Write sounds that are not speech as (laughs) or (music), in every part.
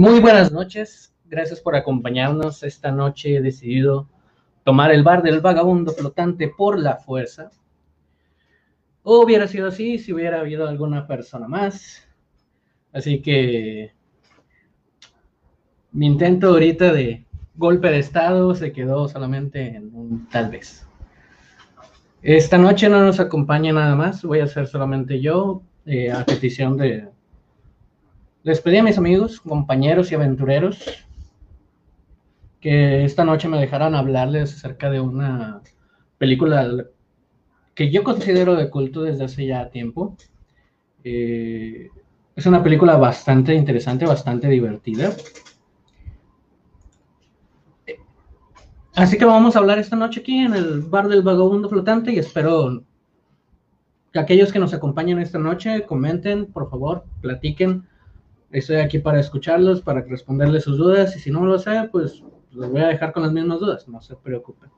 Muy buenas noches, gracias por acompañarnos. Esta noche he decidido tomar el bar del vagabundo flotante por la fuerza. O hubiera sido así si hubiera habido alguna persona más. Así que mi intento ahorita de golpe de estado se quedó solamente en un tal vez. Esta noche no nos acompaña nada más, voy a ser solamente yo, eh, a petición de... Les pedí a mis amigos, compañeros y aventureros que esta noche me dejaran hablarles acerca de una película que yo considero de culto desde hace ya tiempo. Eh, es una película bastante interesante, bastante divertida. Así que vamos a hablar esta noche aquí en el bar del vagabundo flotante y espero que aquellos que nos acompañen esta noche comenten, por favor, platiquen. Estoy aquí para escucharlos, para responderles sus dudas y si no lo sé, pues los voy a dejar con las mismas dudas, no se preocupen.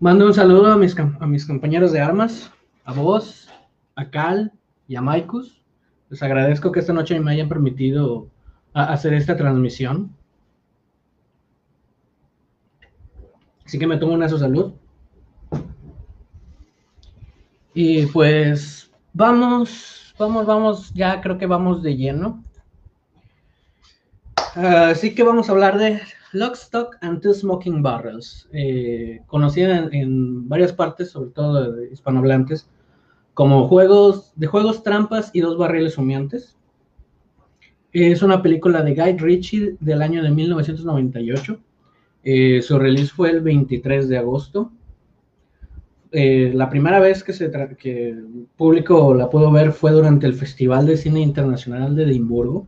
Mando un saludo a mis, a mis compañeros de armas, a vos, a Cal y a Maikus. Les agradezco que esta noche me hayan permitido hacer esta transmisión. Así que me tomo una su salud. Y pues vamos, vamos, vamos, ya creo que vamos de lleno. así que vamos a hablar de Lock, Stock and Two Smoking Barrels, eh, conocida en, en, varias partes, sobre todo de hispanohablantes, como juegos de juegos trampas y dos barriles humeantes. Es una película de Guy Ritchie del año de 1998. Eh, su release fue el 23 de agosto. Eh, la primera vez que, se que el público la pudo ver fue durante el Festival de Cine Internacional de Edimburgo.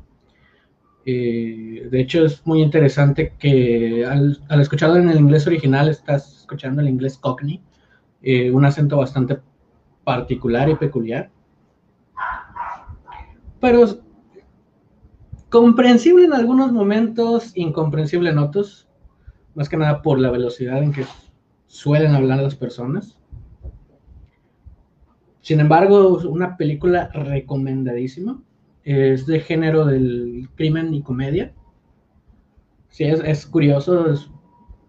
Eh, de hecho, es muy interesante que al, al, escucharlo en el inglés original estás escuchando el inglés cockney, eh, un acento bastante particular y peculiar. Pero comprensible en algunos momentos, incomprensible en otros más que nada por la velocidad en que suelen hablar las personas. Sin embargo, una película recomendadísima. Es de género del crimen y comedia. Sí, es, es curioso,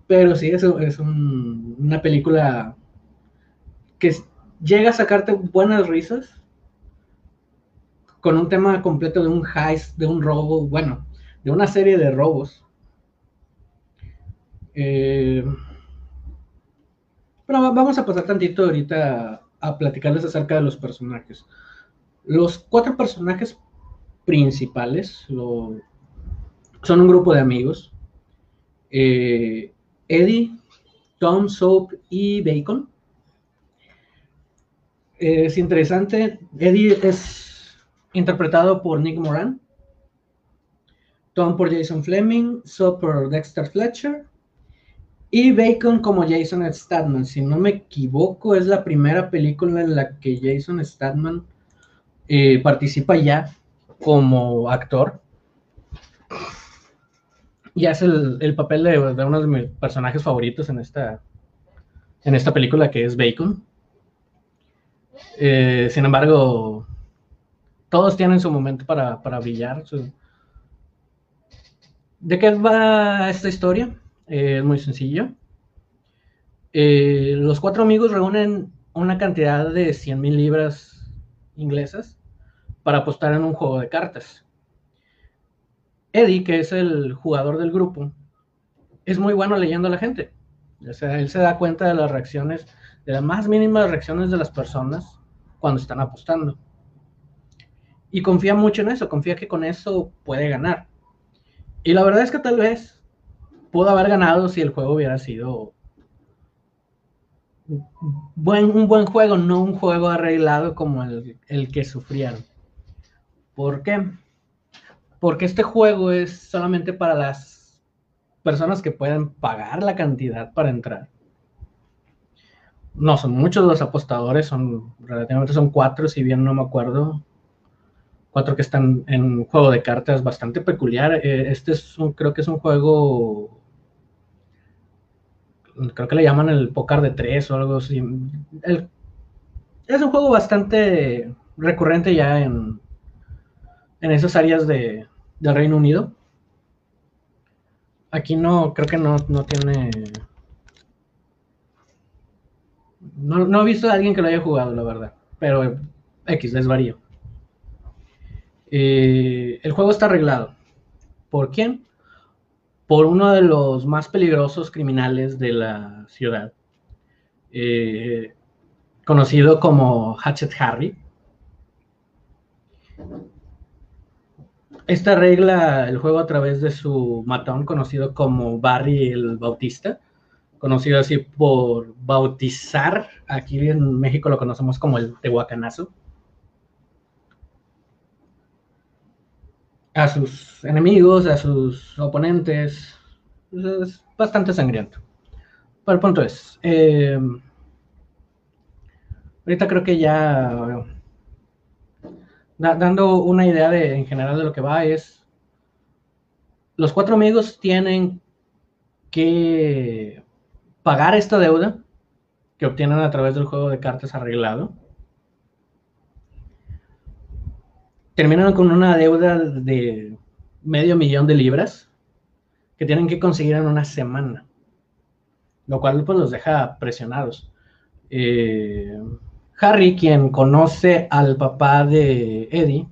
pero sí es, es un, una película que llega a sacarte buenas risas con un tema completo de un heist, de un robo, bueno, de una serie de robos eh, pero vamos a pasar tantito ahorita a, platicarles acerca de los personajes. Los cuatro personajes principales son un grupo de amigos. Eh, Eddie, Tom, Soap y Bacon. Es interesante. Eddie es interpretado por Nick Moran. Tom por Jason Fleming. Soap por Dexter Fletcher. Y Bacon como Jason Statham, si no me equivoco, es la primera película en la que Jason Statham eh, participa ya como actor. Y hace el, papel de, uno de mis personajes favoritos en esta, en esta película, que es Bacon. Eh, sin embargo, todos tienen su momento para, para brillar. ¿De qué va esta historia? Eh, es muy sencillo. Eh, los cuatro amigos reúnen una cantidad de 100 mil libras inglesas para apostar en un juego de cartas. Eddie, que es el jugador del grupo, es muy bueno leyendo a la gente. O sea, él se da cuenta de las reacciones, de las más mínimas reacciones de las personas cuando están apostando. Y confía mucho en eso, confía que con eso puede ganar. Y la verdad es que tal vez pudo haber ganado si el juego hubiera sido buen, un buen juego, no un juego arreglado como el, el que sufrieron. ¿Por qué? Porque este juego es solamente para las personas que pueden pagar la cantidad para entrar. No, son muchos los apostadores, son relativamente son cuatro, si bien no me acuerdo. Cuatro que están en juego de cartas bastante peculiar. Eh, este es un, creo que es un juego creo que le llaman el póker de tres o algo así. es un juego bastante recurrente ya en, en esas áreas de, del Reino Unido. Aquí no, creo que no, no tiene... No, no, he visto a alguien que lo haya jugado, la verdad. Pero X, les varío. Eh, el juego está arreglado. ¿Por quién? Por uno de los más peligrosos criminales de la ciudad. Eh, conocido como Hatchet Harry. Esta regla el juego a través de su matón conocido como Barry el Bautista, conocido así por bautizar, aquí en México lo conocemos como el Tehuacanazo, a sus enemigos, a sus oponentes. Es bastante sangriento. Pero el punto es, eh, ahorita creo que ya dando una idea de, en general de lo que va, es los cuatro amigos tienen que pagar esta deuda que obtienen a través del juego de cartas arreglado. Terminan con una deuda de medio millón de libras que tienen que conseguir en una semana, lo cual pues los deja presionados. Eh, Harry, quien conoce al papá de Eddie,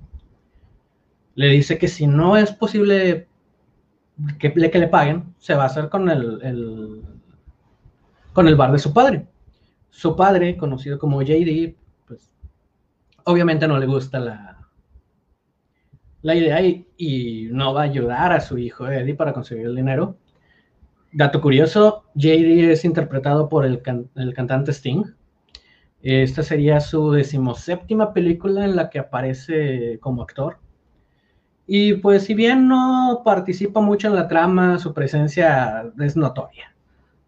le dice que si no es posible que le, que le paguen, se va a hacer con el, con el bar de su padre. Su padre, conocido como JD, pues obviamente no le gusta la, la idea y, no va a ayudar a su hijo Eddie para conseguir el dinero. Dato curioso, JD es interpretado por el, el cantante Sting. Esta sería su decimoséptima película en la que aparece como actor. Y pues si bien no participa mucho en la trama, su presencia es notoria.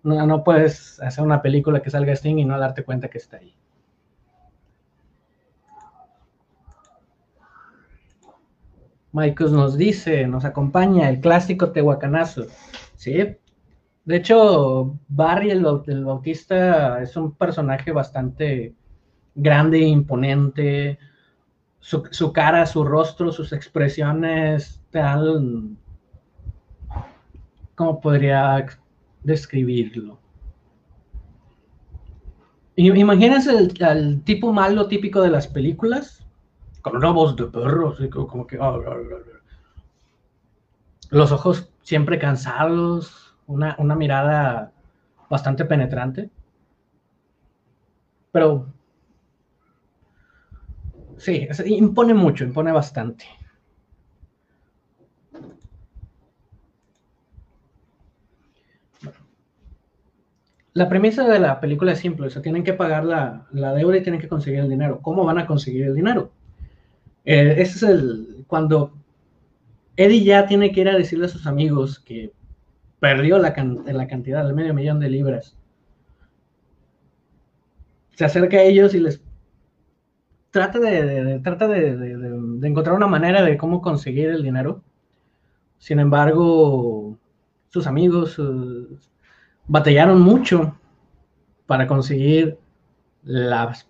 No, no puedes hacer una película que salga Sting y no darte cuenta que está ahí. Michael nos dice, nos acompaña el clásico Tehuacanazo. Sí, de hecho, Barry el, Bautista es un personaje bastante grande e imponente. Su, cara, su rostro, sus expresiones tal. ¿Cómo podría describirlo? Imagínense el, tipo malo típico de las películas, con una voz de perro, como que. Ah, los ojos siempre cansados, una, mirada bastante penetrante. Pero sí, impone mucho, impone bastante. La premisa de la película es simple, o tienen que pagar la, deuda y tienen que conseguir el dinero. ¿Cómo van a conseguir el dinero? Eh, ese es el, cuando Eddie ya tiene que ir a decirle a sus amigos que perdió la, la cantidad del medio millón de libras. Se acerca a ellos y les trata de, trata de, encontrar una manera de cómo conseguir el dinero. Sin embargo, sus amigos batallaron mucho para conseguir las, eh,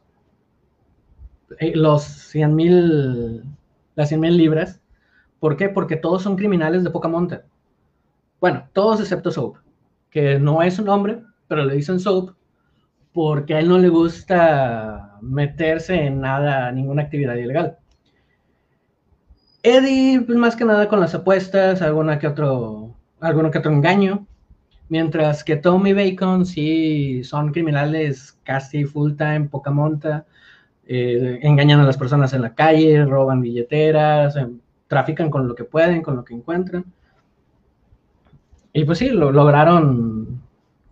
los 100 mil, las 100 mil libras. ¿Por qué? Porque todos son criminales de poca monta. Bueno, todos excepto Soap, que no es un hombre, pero le dicen Soap porque a él no le gusta meterse en nada, ninguna actividad ilegal. Eddie, pues más que nada con las apuestas, alguna que otro, alguno que otro engaño, mientras que Tommy Bacon sí son criminales casi full time, poca monta, eh, engañan a las personas en la calle, roban billeteras, em, trafican con lo que pueden, con lo que encuentran. Y pues sí, lo, lograron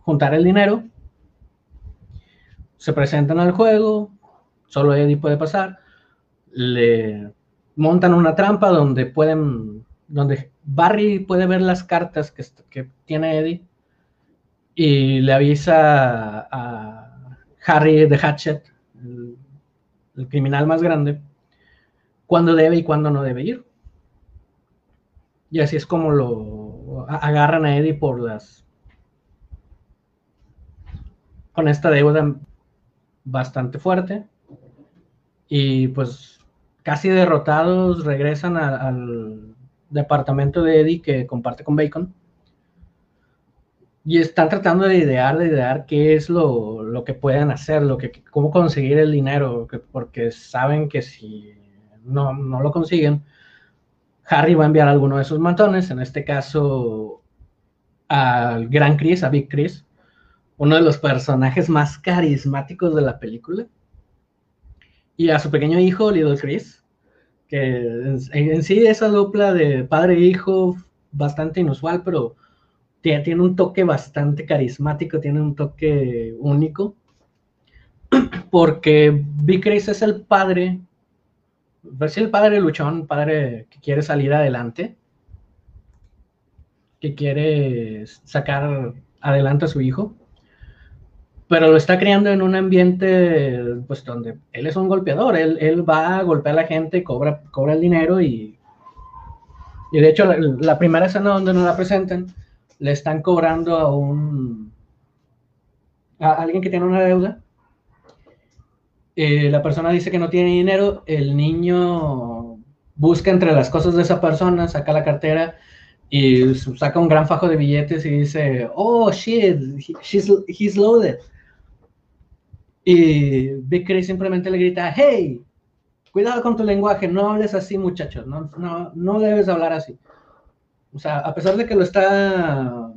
juntar el dinero. Se presentan al juego, solo Eddie puede pasar. Le montan una trampa donde pueden, donde Barry puede ver las cartas que, tiene Eddie y le avisa a Harry de Hatchet, el criminal más grande, cuándo debe y cuándo no debe ir. Y así es como lo, agarran a Eddie por las con esta deuda bastante fuerte y pues casi derrotados, regresan al departamento de Eddie que comparte con Bacon. Y están tratando de idear, de idear qué es lo, lo que pueden hacer, lo que, cómo conseguir el dinero, porque saben que si no, no lo consiguen, Harry va a enviar a alguno de sus matones, en este caso al Gran Chris, a Big Chris, uno de los personajes más carismáticos de la película, y a su pequeño hijo, Little Chris, que en, sí esa dupla de padre e hijo bastante inusual, pero tiene, tiene, un toque bastante carismático, tiene un toque único, (clears throat) porque Big Chris es el padre, pues el padre luchón, padre que quiere salir adelante, que quiere sacar adelante a su hijo, pero lo está creando en un ambiente pues donde él es un golpeador, él, va a golpear a la gente, cobra, cobra el dinero y, y de hecho la, primera escena donde nos la presentan, le están cobrando a un a alguien que tiene una deuda. Eh, la persona dice que no tiene dinero, el niño busca entre las cosas de esa persona, saca la cartera y saca un gran fajo de billetes y dice, oh shit, he's loaded. Y Chris simplemente le grita, hey, cuidado con tu lenguaje, no hables así muchachos, no, no, no debes hablar así. O sea, a pesar de que lo está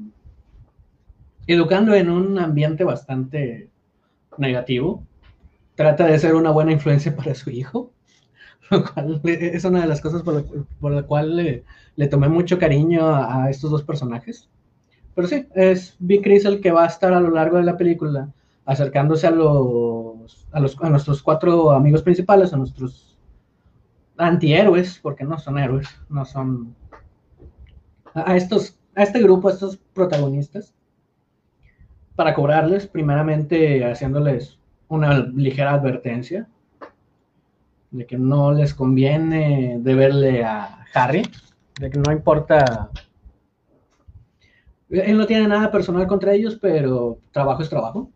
educando en un ambiente bastante negativo, trata de ser una buena influencia para su hijo, (laughs) lo cual es una de las cosas por la, cual le, tomé mucho cariño a, estos dos personajes. Pero sí, es Big Chris el que va a estar a lo largo de la película acercándose a los, a los a nuestros cuatro amigos principales, a nuestros antihéroes, porque no son héroes, no son a estos a este grupo, a estos protagonistas, para cobrarles, primeramente haciéndoles una ligera advertencia de que no les conviene deberle a Harry, de que no importa él no tiene nada personal contra ellos, pero trabajo es trabajo.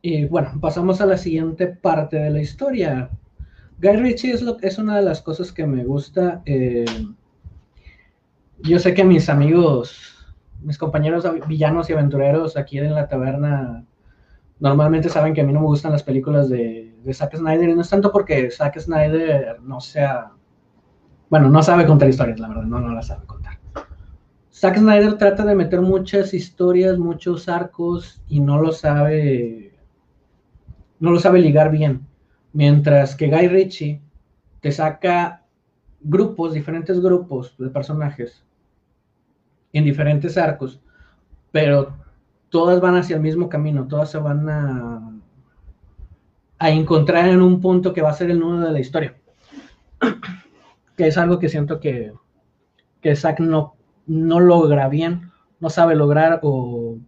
Y bueno, pasamos a la siguiente parte de la historia. Guy Ritchie es, una de las cosas que me gusta. Eh, yo sé que mis amigos, mis compañeros villanos y aventureros aquí en la taberna normalmente saben que a mí no me gustan las películas de, de Zack Snyder y no es tanto porque Zack Snyder no sea, bueno, no sabe contar historias, la verdad, no, no las sabe contar. Zack Snyder trata de meter muchas historias, muchos arcos y no lo sabe no lo sabe ligar bien. Mientras que Guy Ritchie te saca grupos, diferentes grupos de personajes en diferentes arcos, pero todas van hacia el mismo camino, todas se van a, a encontrar en un punto que va a ser el nudo de la historia. (clears throat) que es algo que siento que, que Zack no, no logra bien, no sabe lograr o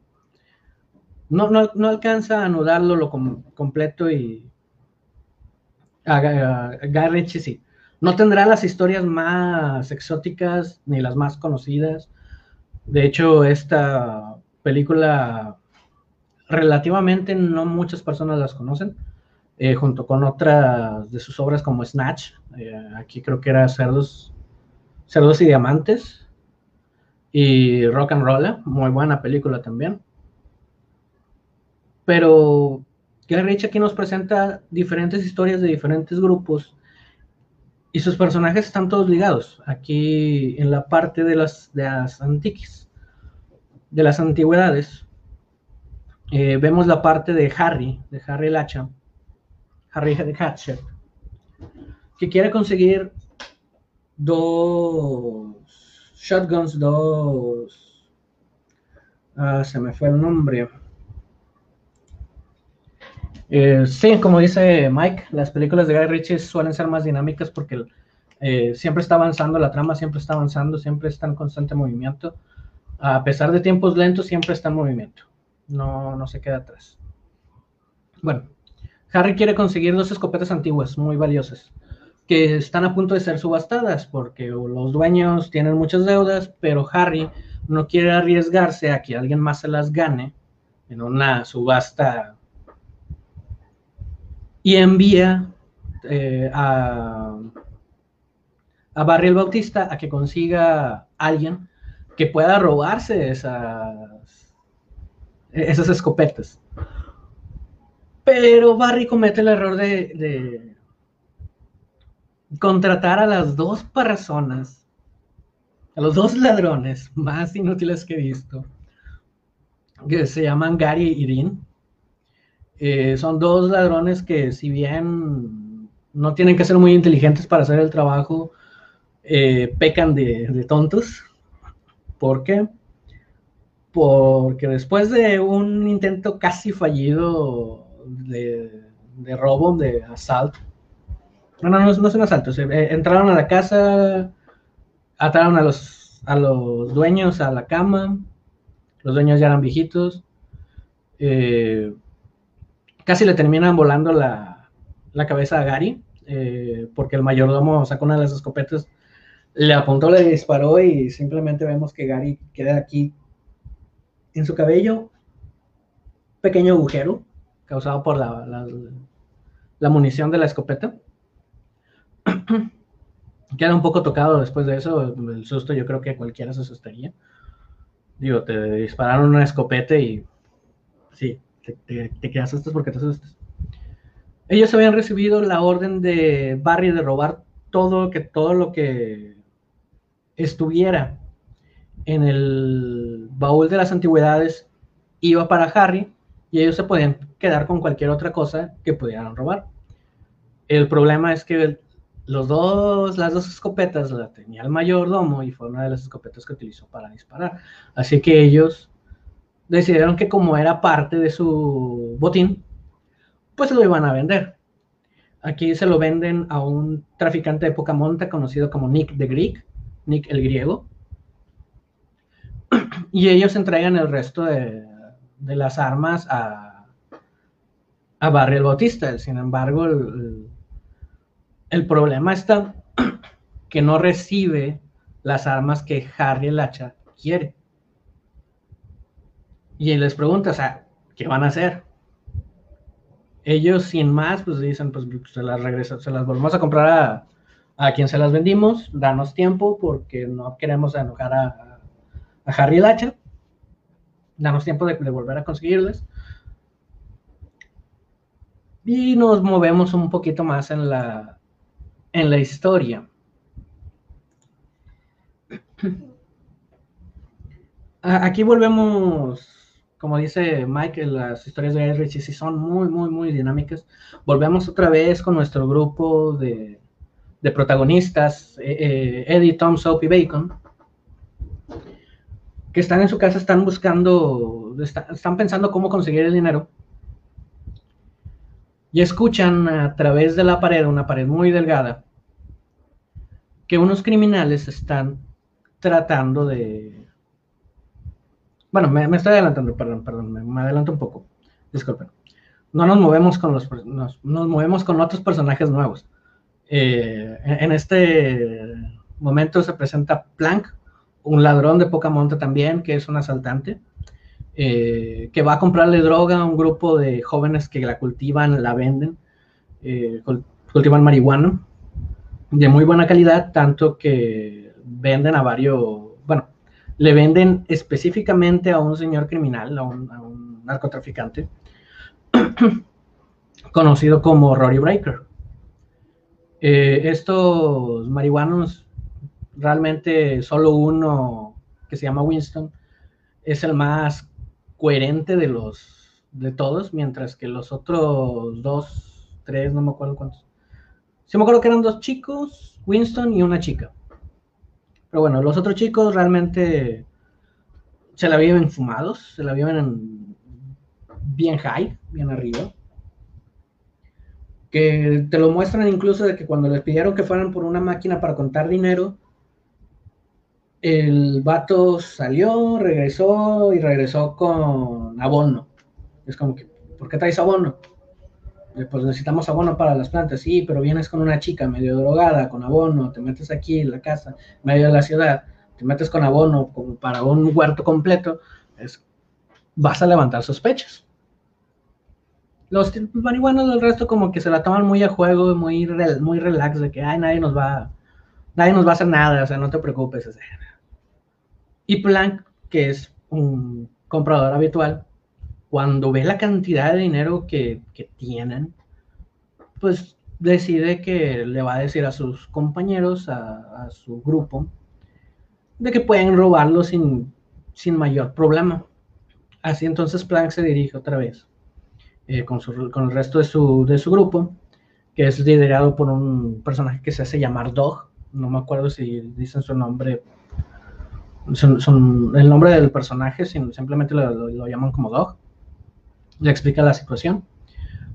no, no, alcanza a anudarlo lo completo y a, a, sí. No tendrá las historias más exóticas ni las más conocidas. De hecho, esta película relativamente no muchas personas las conocen, eh, junto con otras de sus obras como Snatch. Eh, aquí creo que era Cerdos, Cerdos y Diamantes. Y Rock and Roll, muy buena película también. Pero Gary aquí nos presenta diferentes historias de diferentes grupos y sus personajes están todos ligados. Aquí en la parte de las, de de las antigüedades, eh, vemos la parte de Harry, de Harry el hacha, Harry Hatchet, que quiere conseguir dos shotguns, dos... Ah, se me fue el nombre eh, sí, como dice Mike, las películas de Guy Ritchie suelen ser más dinámicas porque eh, siempre está avanzando la trama, siempre está avanzando, siempre está en constante movimiento. A pesar de tiempos lentos, siempre está en movimiento. No, no se queda atrás. Bueno, Harry quiere conseguir dos escopetas antiguas muy valiosas que están a punto de ser subastadas porque los dueños tienen muchas deudas, pero Harry no quiere arriesgarse a que alguien más se las gane en una subasta y envía eh, a, a Barry el Bautista a que consiga alguien que pueda robarse esas, esas escopetas. Pero Barry comete el error de, de contratar a las dos personas, a los dos ladrones más inútiles que he visto, que se llaman Gary y Dean. Eh, son dos ladrones que si bien no tienen que ser muy inteligentes para hacer el trabajo, eh, pecan de, tontos. ¿Por qué? Porque después de un intento casi fallido de, robo, de asalto, no, no, no, es un asalto, eh, entraron a la casa, ataron a los, a los dueños a la cama, los dueños ya eran viejitos, eh, casi le terminan volando la, cabeza a Gary, eh, porque el mayordomo sacó una de las escopetas, le apuntó, le disparó y simplemente vemos que Gary queda aquí en su cabello, pequeño agujero causado por la, la munición de la escopeta. (clears throat) Queda un poco tocado después de eso, el susto yo creo que cualquiera se asustaría. Digo, te dispararon una escopeta y sí, te, te, quedas asustas porque te asustas. Ellos habían recibido la orden de Barry de robar todo, que, todo lo que estuviera en el baúl de las antigüedades iba para Harry y ellos se podían quedar con cualquier otra cosa que pudieran robar. El problema es que los dos, las dos escopetas las tenía el mayordomo y fue una de las escopetas que utilizó para disparar. Así que ellos decidieron que como era parte de su botín, pues lo iban a vender. Aquí se lo venden a un traficante de poca monta conocido como Nick the Greek, Nick el griego. (clears throat) Y ellos entregan el resto de, las armas a, a Barry el Bautista. Sin embargo, el, el problema está (clears throat) que no recibe las armas que Harry el hacha quiere. Y les pregunta, o sea, ¿qué van a hacer? Ellos sin más, pues dicen, pues se las regresa, se las volvemos a comprar a, quien se las vendimos, danos tiempo porque no queremos enojar a, Harry el hacha, danos tiempo de, de volver a conseguirles. Y nos movemos un poquito más en la, en la historia. (clears throat) Aquí volvemos, como dice Mike, las historias de Richie sí son muy, muy, muy dinámicas. Volvemos otra vez con nuestro grupo de, protagonistas, eh, eh, Eddie, Tom, Soap y Bacon, que están en su casa, están buscando, están pensando cómo conseguir el dinero y escuchan a través de la pared, una pared muy delgada, que unos criminales están tratando de... Bueno, me, estoy adelantando, perdón, perdón, me, adelanto un poco, disculpen. No nos movemos con los, nos, movemos con otros personajes nuevos. Eh, en, este momento se presenta Plank, un ladrón de poca monta también, que es un asaltante. Eh, que va a comprarle droga a un grupo de jóvenes que la cultivan, la venden, eh, cultivan marihuana de muy buena calidad, tanto que venden a varios, bueno, le venden específicamente a un señor criminal, a un, narcotraficante, (clears throat) conocido como Rory Breaker. Eh, estos marihuanos, realmente solo uno que se llama Winston, es el más coherente de los de todos, mientras que los otros dos, tres, no me acuerdo cuántos. Sí me acuerdo que eran dos chicos, Winston y una chica. Pero bueno, los otros chicos realmente se la viven fumados, se la viven bien high, bien arriba. Que te lo muestran incluso de que cuando les pidieron que fueran por una máquina para contar dinero, el vato salió, regresó y regresó con abono. Es como que, ¿por qué traes abono? Eh, pues necesitamos abono para las plantas, sí, pero vienes con una chica medio drogada, con abono, te metes aquí en la casa, medio de la ciudad, te metes con abono como para un huerto completo, vas a levantar sospechas. Los marihuanos del resto como que se la toman muy a juego, muy, muy relax, de que, ay, nadie nos va, nadie nos va a hacer nada, o sea, no te preocupes. Y Plank, que es un comprador habitual, cuando ve la cantidad de dinero que, tienen, pues decide que le va a decir a sus compañeros, a, su grupo, de que pueden robarlo sin, sin, mayor problema. Así entonces Plank se dirige otra vez eh, con, con, el resto de su, de su, grupo, que es liderado por un personaje que se hace llamar Dog. No me acuerdo si dicen su nombre, son, el nombre del personaje, simplemente lo, lo llaman como Dog. Le explica la situación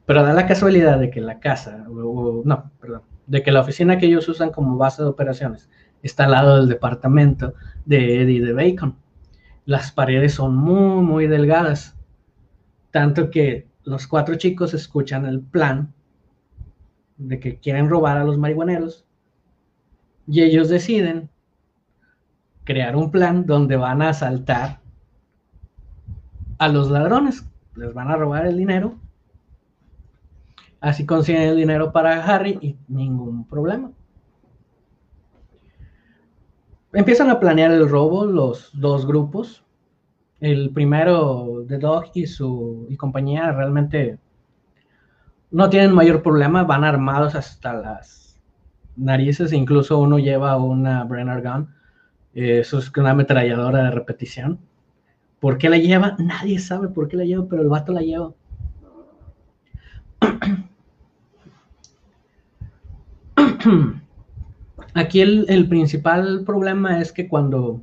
pero da la casualidad de que la casa, no, perdón, de que la oficina que ellos usan como base de operaciones está al lado del departamento de Eddie de Bacon. Las paredes son muy, muy delgadas, tanto que los cuatro chicos escuchan el plan de que quieren robar a los marihuaneros y ellos deciden crear un plan donde van a asaltar a los ladrones, les van a robar el dinero Así consiguen el dinero para Harry y ningún problema. Empiezan a planear el robo los dos grupos. El primero, The Dog y su y compañía, realmente no tienen mayor problema, van armados hasta las narices, incluso uno lleva una Brenner Gun, eso es una ametralladora de repetición. ¿Por qué la lleva? Nadie sabe por qué la lleva, pero el vato la lleva. Aquí el, principal problema es que cuando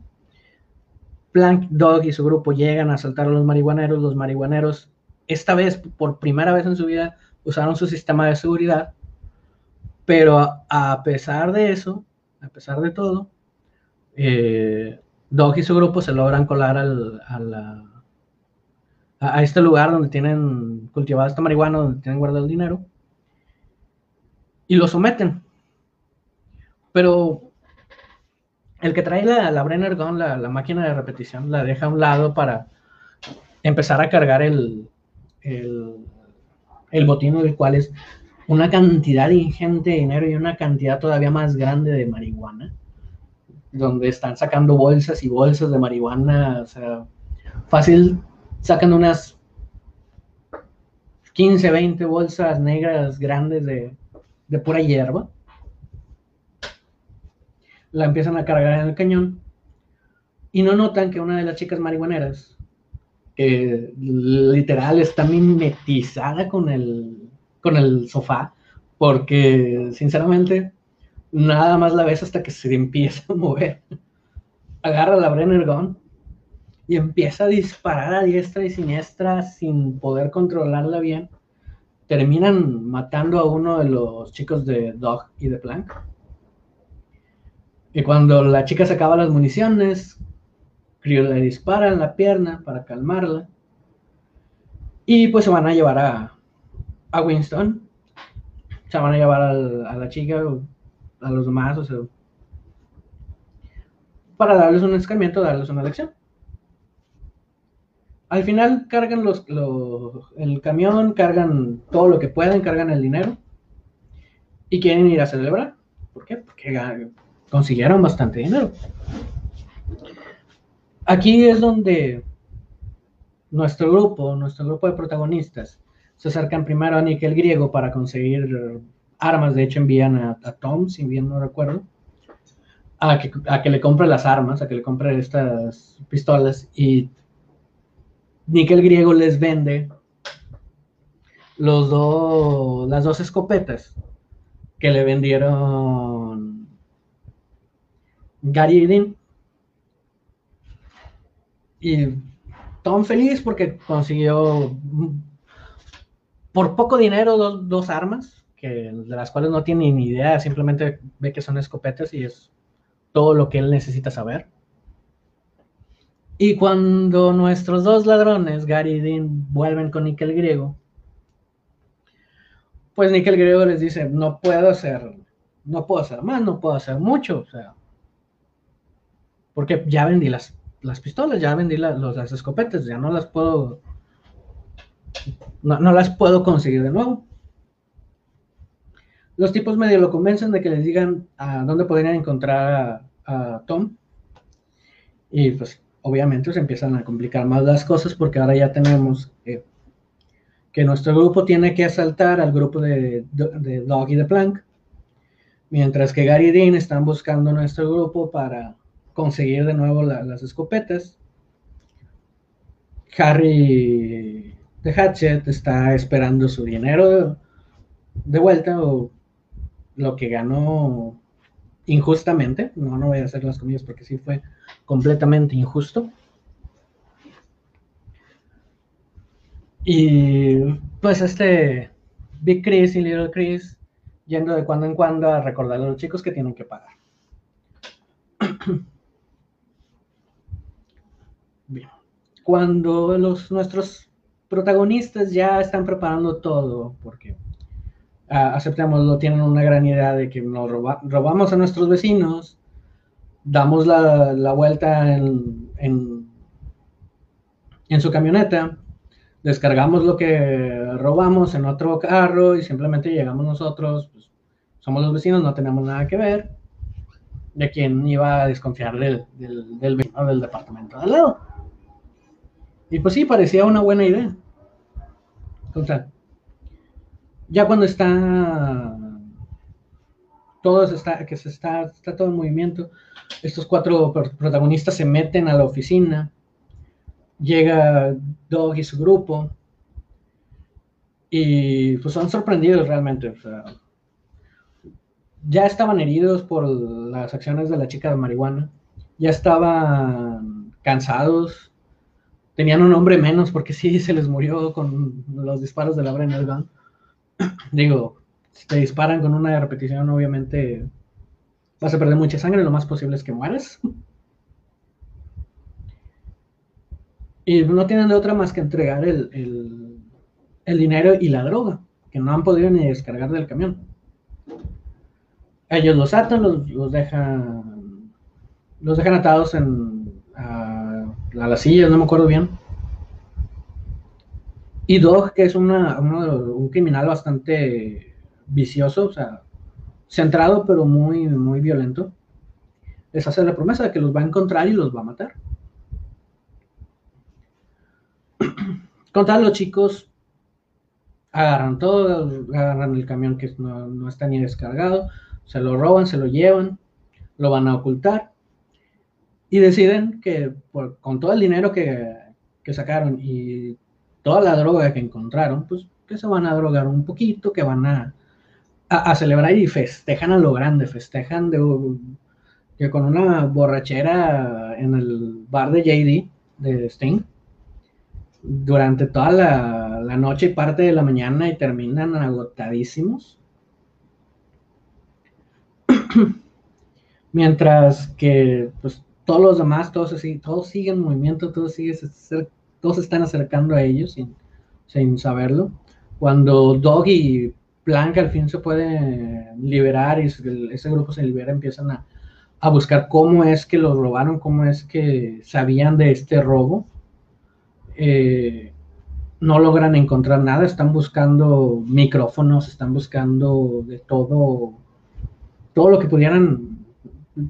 Plank Dog y su grupo llegan a asaltar a los marihuaneros, los marihuaneros, esta vez, por primera vez en su vida, usaron su sistema de seguridad, pero a, pesar de eso, a pesar de todo, eh, Dog y su grupo se logran colar a, a, este lugar donde tienen cultivado esta marihuana, donde tienen guardado el dinero, y lo someten. Pero el que trae la, Brenner Gun, la, máquina de repetición, la deja a un lado para empezar a cargar el, el, botín, el cual es una cantidad ingente de dinero y una cantidad todavía más grande de marihuana, donde están sacando bolsas y bolsas de marihuana, o sea, fácil, sacan unas 15, 20 bolsas negras grandes de, de pura hierba. La empiezan a cargar en el cañón y no notan que una de las chicas marihuaneras, que literal está mimetizada con el, con el sofá, porque sinceramente nada más la ves hasta que se (laughs) empieza a mover. Agarra la Brenner Gun y empieza a disparar a diestra y siniestra sin poder controlarla bien. Terminan matando a uno de los chicos de Dog y de Plank. Y cuando la chica se acaba las municiones, Creo le dispara en la pierna para calmarla. Y pues se van a llevar a, a Winston. Se van a llevar a la chica, a los demás, o sea, para darles un escarmiento, darles una lección. Al final cargan los, el camión, cargan todo lo que pueden, cargan el dinero y quieren ir a celebrar. ¿Por qué? Porque consiguieron bastante dinero. Aquí es donde nuestro grupo, nuestro grupo de protagonistas, se acercan primero a Nickel Griego para conseguir armas. De hecho, envían a, Tom, si bien no recuerdo, a que, a que, le compre las armas, a que le compre estas pistolas. Y Nickel Griego les vende los dos, las dos escopetas que le vendieron Gary Dean. Y Tom feliz porque consiguió por poco dinero dos, armas, de las cuales no tiene ni idea, simplemente ve que son escopetas y es todo lo que él necesita saber. Y cuando nuestros dos ladrones, Gary y Dean, vuelven con Nickel Griego, pues Nickel Griego les dice, no puedo hacer, no puedo hacer más, no puedo hacer mucho, o sea, porque ya vendí las, las pistolas, ya vendí las escopetas, ya no las puedo no, las puedo conseguir de nuevo. Los tipos medio lo convencen de que les digan a dónde podrían encontrar a, Tom. Y pues obviamente se empiezan a complicar más las cosas porque ahora ya tenemos que nuestro grupo tiene que asaltar al grupo de, de Dog y de Plank. Mientras que Gary y Dean están buscando nuestro grupo para conseguir de nuevo las escopetas. Harry de Hatchet está esperando su dinero de vuelta o lo que ganó injustamente. No, no voy a hacer las comillas porque sí fue completamente injusto. Y pues este Big Chris y Little Chris yendo de cuando en cuando a recordarle a los chicos que tienen que pagar. (clears throat) Bien. Cuando los, nuestros protagonistas ya están preparando todo, porque aceptémoslo, tienen una gran idea de que nos robamos a nuestros vecinos, damos la, vuelta en, en, su camioneta, descargamos lo que robamos en otro carro y simplemente llegamos nosotros, pues, somos los vecinos, no tenemos nada que ver. ¿De quién iba a desconfiar del, del, del departamento de al lado? Y pues sí, parecía una buena idea. Total. Ya cuando está todo está, que se está, está todo en movimiento, estos cuatro protagonistas se meten a la oficina llega Dog y su grupo y pues son sorprendidos realmente. ya estaban heridos por las acciones de la chica de marihuana, ya estaban cansados, tenían un hombre menos porque sí se les murió con los disparos de la Brenner Gun. Digo, si te disparan con una repetición, obviamente vas a perder mucha sangre, lo más posible es que mueras. Y no tienen de otra más que entregar el, dinero y la droga, que no han podido ni descargar del camión. Ellos los atan, los, dejan los dejan atados en, a, las sillas, no me acuerdo bien. Y Dog, que es una, un criminal bastante vicioso, o sea, centrado pero muy, muy violento, les hace la promesa de que los va a encontrar y los va a matar. (clears throat) Contar los chicos agarran todo, agarran el camión que no, está ni descargado, se lo roban, se lo llevan, lo van a ocultar y deciden que con todo el dinero que, sacaron y toda la droga que encontraron, pues que se van a drogar un poquito, que van a, a, celebrar y festejan a lo grande, festejan de, que con una borrachera en el bar de JD, de Sting, durante toda la, noche y parte de la mañana y terminan agotadísimos. (clears throat) Mientras que pues, todos los demás, todos, así, todos siguen movimiento, todos, siguen, todos están acercando a ellos sin, sin saberlo. Cuando Dog y Plank al fin se pueden liberar y ese grupo se libera, empiezan a, a buscar cómo es que los robaron, cómo es que sabían de este robo eh, no logran encontrar nada, están buscando micrófonos, están buscando de todo, todo lo que pudieran,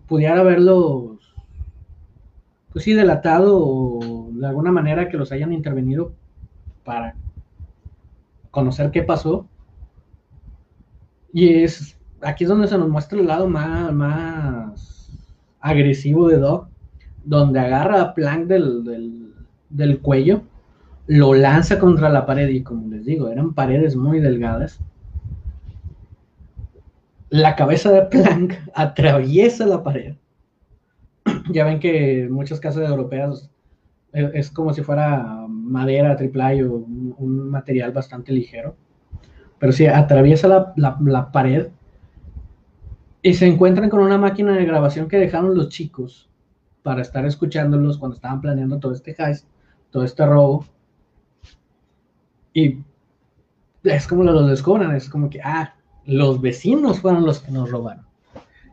pudiera haberlos, pues sí, delatado o de alguna manera que los hayan intervenido para conocer qué pasó. Y es, aquí es donde se nos muestra el lado más, más agresivo de Doc, donde agarra a Plank del del cuello, lo lanza contra la pared y como les digo, eran paredes muy delgadas. La cabeza de Plank (laughs) atraviesa la pared. (clears throat) ya ven que muchas casas europeas es como si fuera madera triple o un, material bastante ligero. Pero si atraviesa la, la, pared y se encuentran con una máquina de grabación que dejaron los chicos para estar escuchándolos cuando estaban planeando todo este heist todo este robo. Y es como lo descubran, es como que, ah, los vecinos fueron los que nos robaron.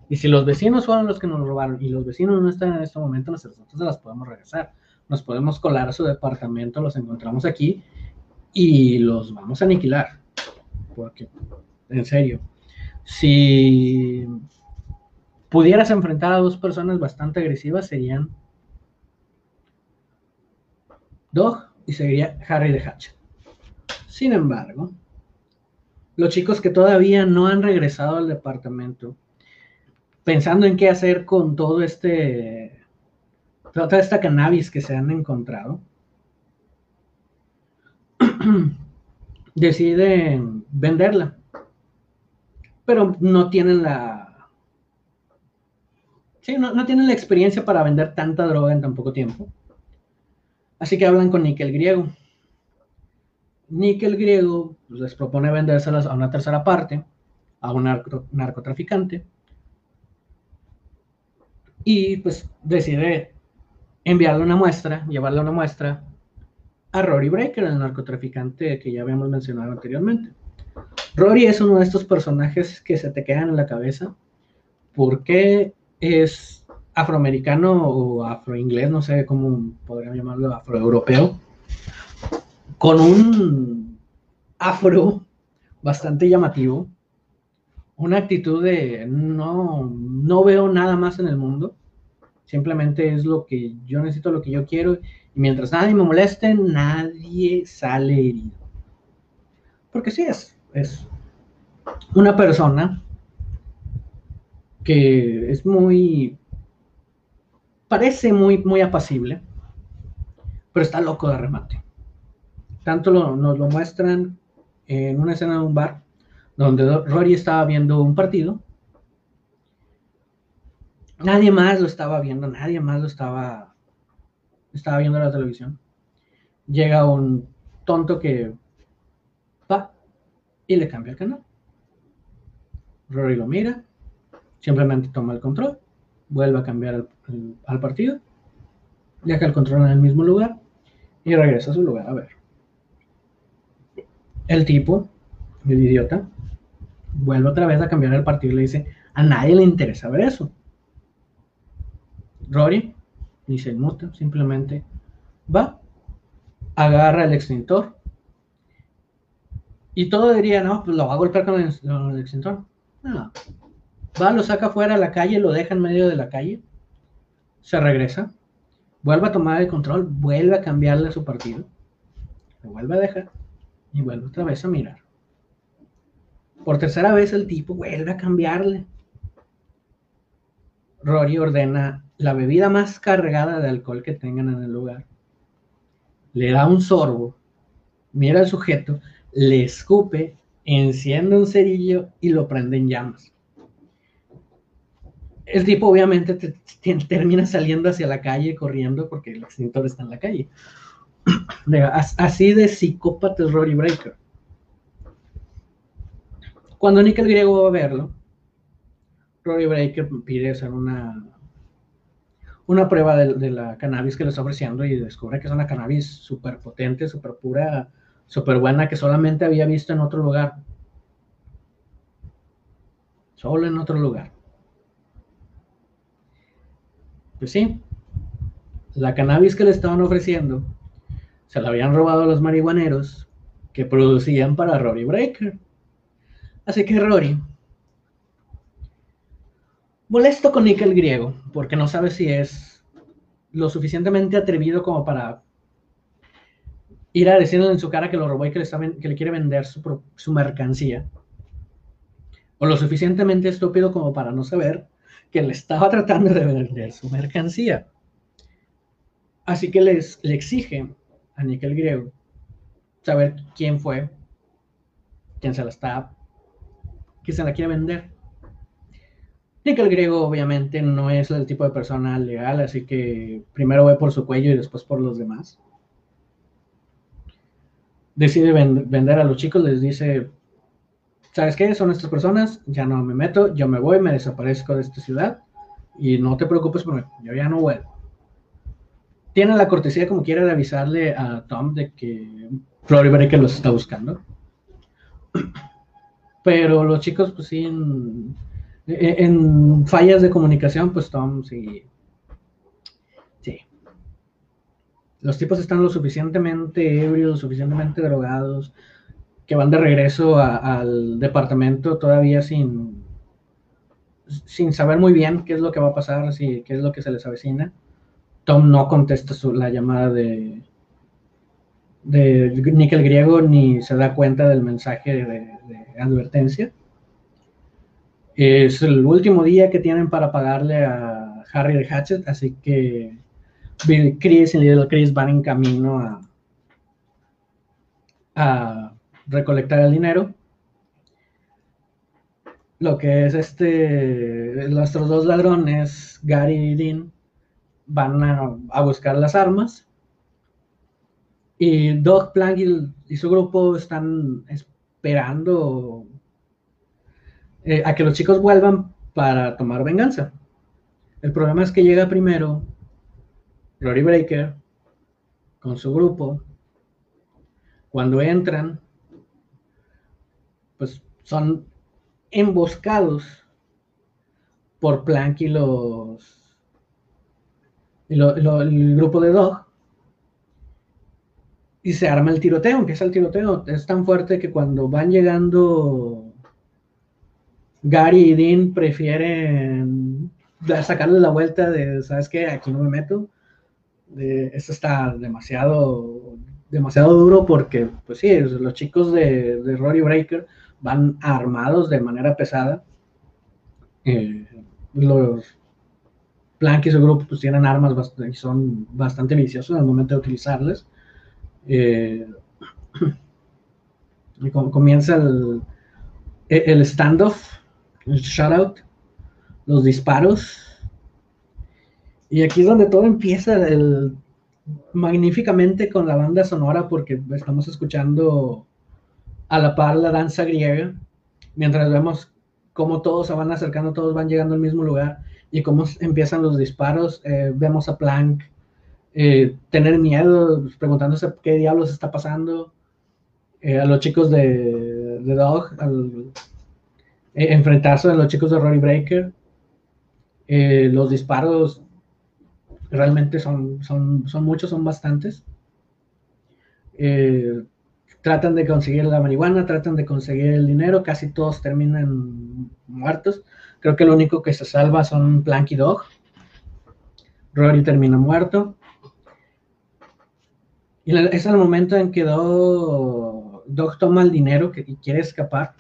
Y si los vecinos fueron los que nos robaron y los vecinos no están en este momento, nosotros se las podemos regresar. Nos podemos colar a su departamento, los encontramos aquí y los vamos a aniquilar. Porque, en serio, si pudieras enfrentar a dos personas bastante agresivas, serían Dog y seguiría Harry de Hatch. Sin embargo, los chicos que todavía no han regresado al departamento, pensando en qué hacer con todo este, toda esta cannabis que se han encontrado, (clears throat) deciden venderla. Pero no tienen la. Sí, no, tienen la experiencia para vender tanta droga en tan poco tiempo. Así que hablan con Nickel Griego. Nickel Griego pues, les propone vendérselas a una tercera parte, a un narcotraficante. Y pues decide enviarle una muestra, llevarle una muestra a Rory Breaker, el narcotraficante que ya habíamos mencionado anteriormente. Rory es uno de estos personajes que se te quedan en la cabeza porque es afroamericano o afroinglés, no sé cómo podrían llamarlo, afroeuropeo, con un afro bastante llamativo, una actitud de no, no veo nada más en el mundo, simplemente es lo que yo necesito, lo que yo quiero y mientras nadie me moleste, nadie sale herido. Porque sí es, es una persona que es muy, parece muy, muy apacible, pero está loco de remate. Tanto nos lo muestran en una escena de un bar donde Rory estaba viendo un partido. Nadie más lo estaba viendo, nadie más lo estaba estaba viendo la televisión, llega un tonto que va y le cambia el canal. Rory lo mira, simplemente toma el control, vuelve a cambiar al partido, deja el control en el mismo lugar y regresa a su lugar a ver. El tipo, el idiota, vuelve otra vez a cambiar el partido y le dice, a nadie le interesa ver eso. Rory ni se nota, simplemente va, agarra el extintor y todo diría, no, pues lo va a golpear con el, extintor. No. Va, lo saca fuera a la calle, lo deja en medio de la calle, se regresa, vuelve a tomar el control, vuelve a cambiarle su partido, lo vuelve a dejar y vuelve otra vez a mirar. Por tercera vez el tipo vuelve a cambiarle. Rory ordena la bebida más cargada de alcohol que tengan en el lugar. Le da un sorbo, mira al sujeto, le escupe, enciende un cerillo y lo prende en llamas. El tipo obviamente termina saliendo hacia la calle corriendo porque el extintor está en la calle. (clears throat) Así de psicópata es Rory Breaker. Cuando Nickel Griego va a verlo, Rory Breaker pide hacer una una prueba de, la cannabis que le está ofreciendo y descubre que es una cannabis súper potente, súper pura, súper buena, que solamente había visto en otro lugar. Solo en otro lugar. Pues sí, la cannabis que le estaban ofreciendo se la habían robado a los marihuaneros que producían para Rory Breaker. Así que Rory molesto con Nickel griego, porque no sabe si es lo suficientemente atrevido como para ir a decirle en su cara que lo robó y que le, que le quiere vender su, mercancía. O lo suficientemente estúpido como para no saber que le estaba tratando de vender su mercancía. Así que les, le exige a Nickel griego saber quién fue, quién se la está, quién se la quiere vender. Y que el griego obviamente no es el tipo de persona legal, así que primero ve por su cuello y después por los demás. Decide vender a los chicos, les dice, ¿sabes qué? Son estas personas, ya no me meto, yo me voy, me desaparezco de esta ciudad y no te preocupes por mí, yo ya no vuelvo. Tiene la cortesía como quiera de avisarle a Tom de que Flory que los está buscando. (clears throat) Pero los chicos pues sí en fallas de comunicación, pues Tom sí. Sí. los tipos están lo suficientemente ebrios, lo suficientemente drogados, que van de regreso al departamento todavía sin, sin saber muy bien qué es lo que va a pasar, qué es lo que se les avecina. Tom no contesta la llamada de, de Nick el griego ni se da cuenta del mensaje de, advertencia. Es el último día que tienen para pagarle a Harry de Hatchet, así que Bill Chris y Little Chris van en camino a, a recolectar el dinero. Lo que es este, nuestros dos ladrones, Gary y Dean, van a, buscar las armas. Y Doug Plank y, su grupo están esperando eh, a que los chicos vuelvan para tomar venganza. El problema es que llega primero Rory Breaker con su grupo. Cuando entran, pues son emboscados por Plank y los el grupo de Dog y se arma el tiroteo, empieza el tiroteo. Es tan fuerte que cuando van llegando Gary y Dean prefieren sacarle la vuelta de, ¿sabes qué? Aquí no me meto. esto está demasiado, demasiado duro porque, pues sí, los chicos de, de Rory Breaker van armados de manera pesada. Eh, los Plank y su grupo pues tienen armas y son bastante viciosos al momento de utilizarlas. Eh, (clears throat) y comienza el, el standoff, el shutout, los disparos. Y aquí es donde todo empieza magníficamente con la banda sonora porque estamos escuchando a la par la danza griega, mientras vemos cómo todos se van acercando, todos van llegando al mismo lugar y cómo empiezan los disparos. Eh, vemos a Plank eh, tener miedo, preguntándose qué diablos está pasando. Eh, a los chicos de, de Dog, al, enfrentarse a los chicos de Rory Breaker. los disparos realmente son, son, son muchos, son bastantes. tratan de conseguir la marihuana, tratan de conseguir el dinero, casi todos terminan muertos. Creo que lo único que se salva son Plank y Dog. Rory termina muerto. Y es el momento en que Dog, toma el dinero y quiere escapar.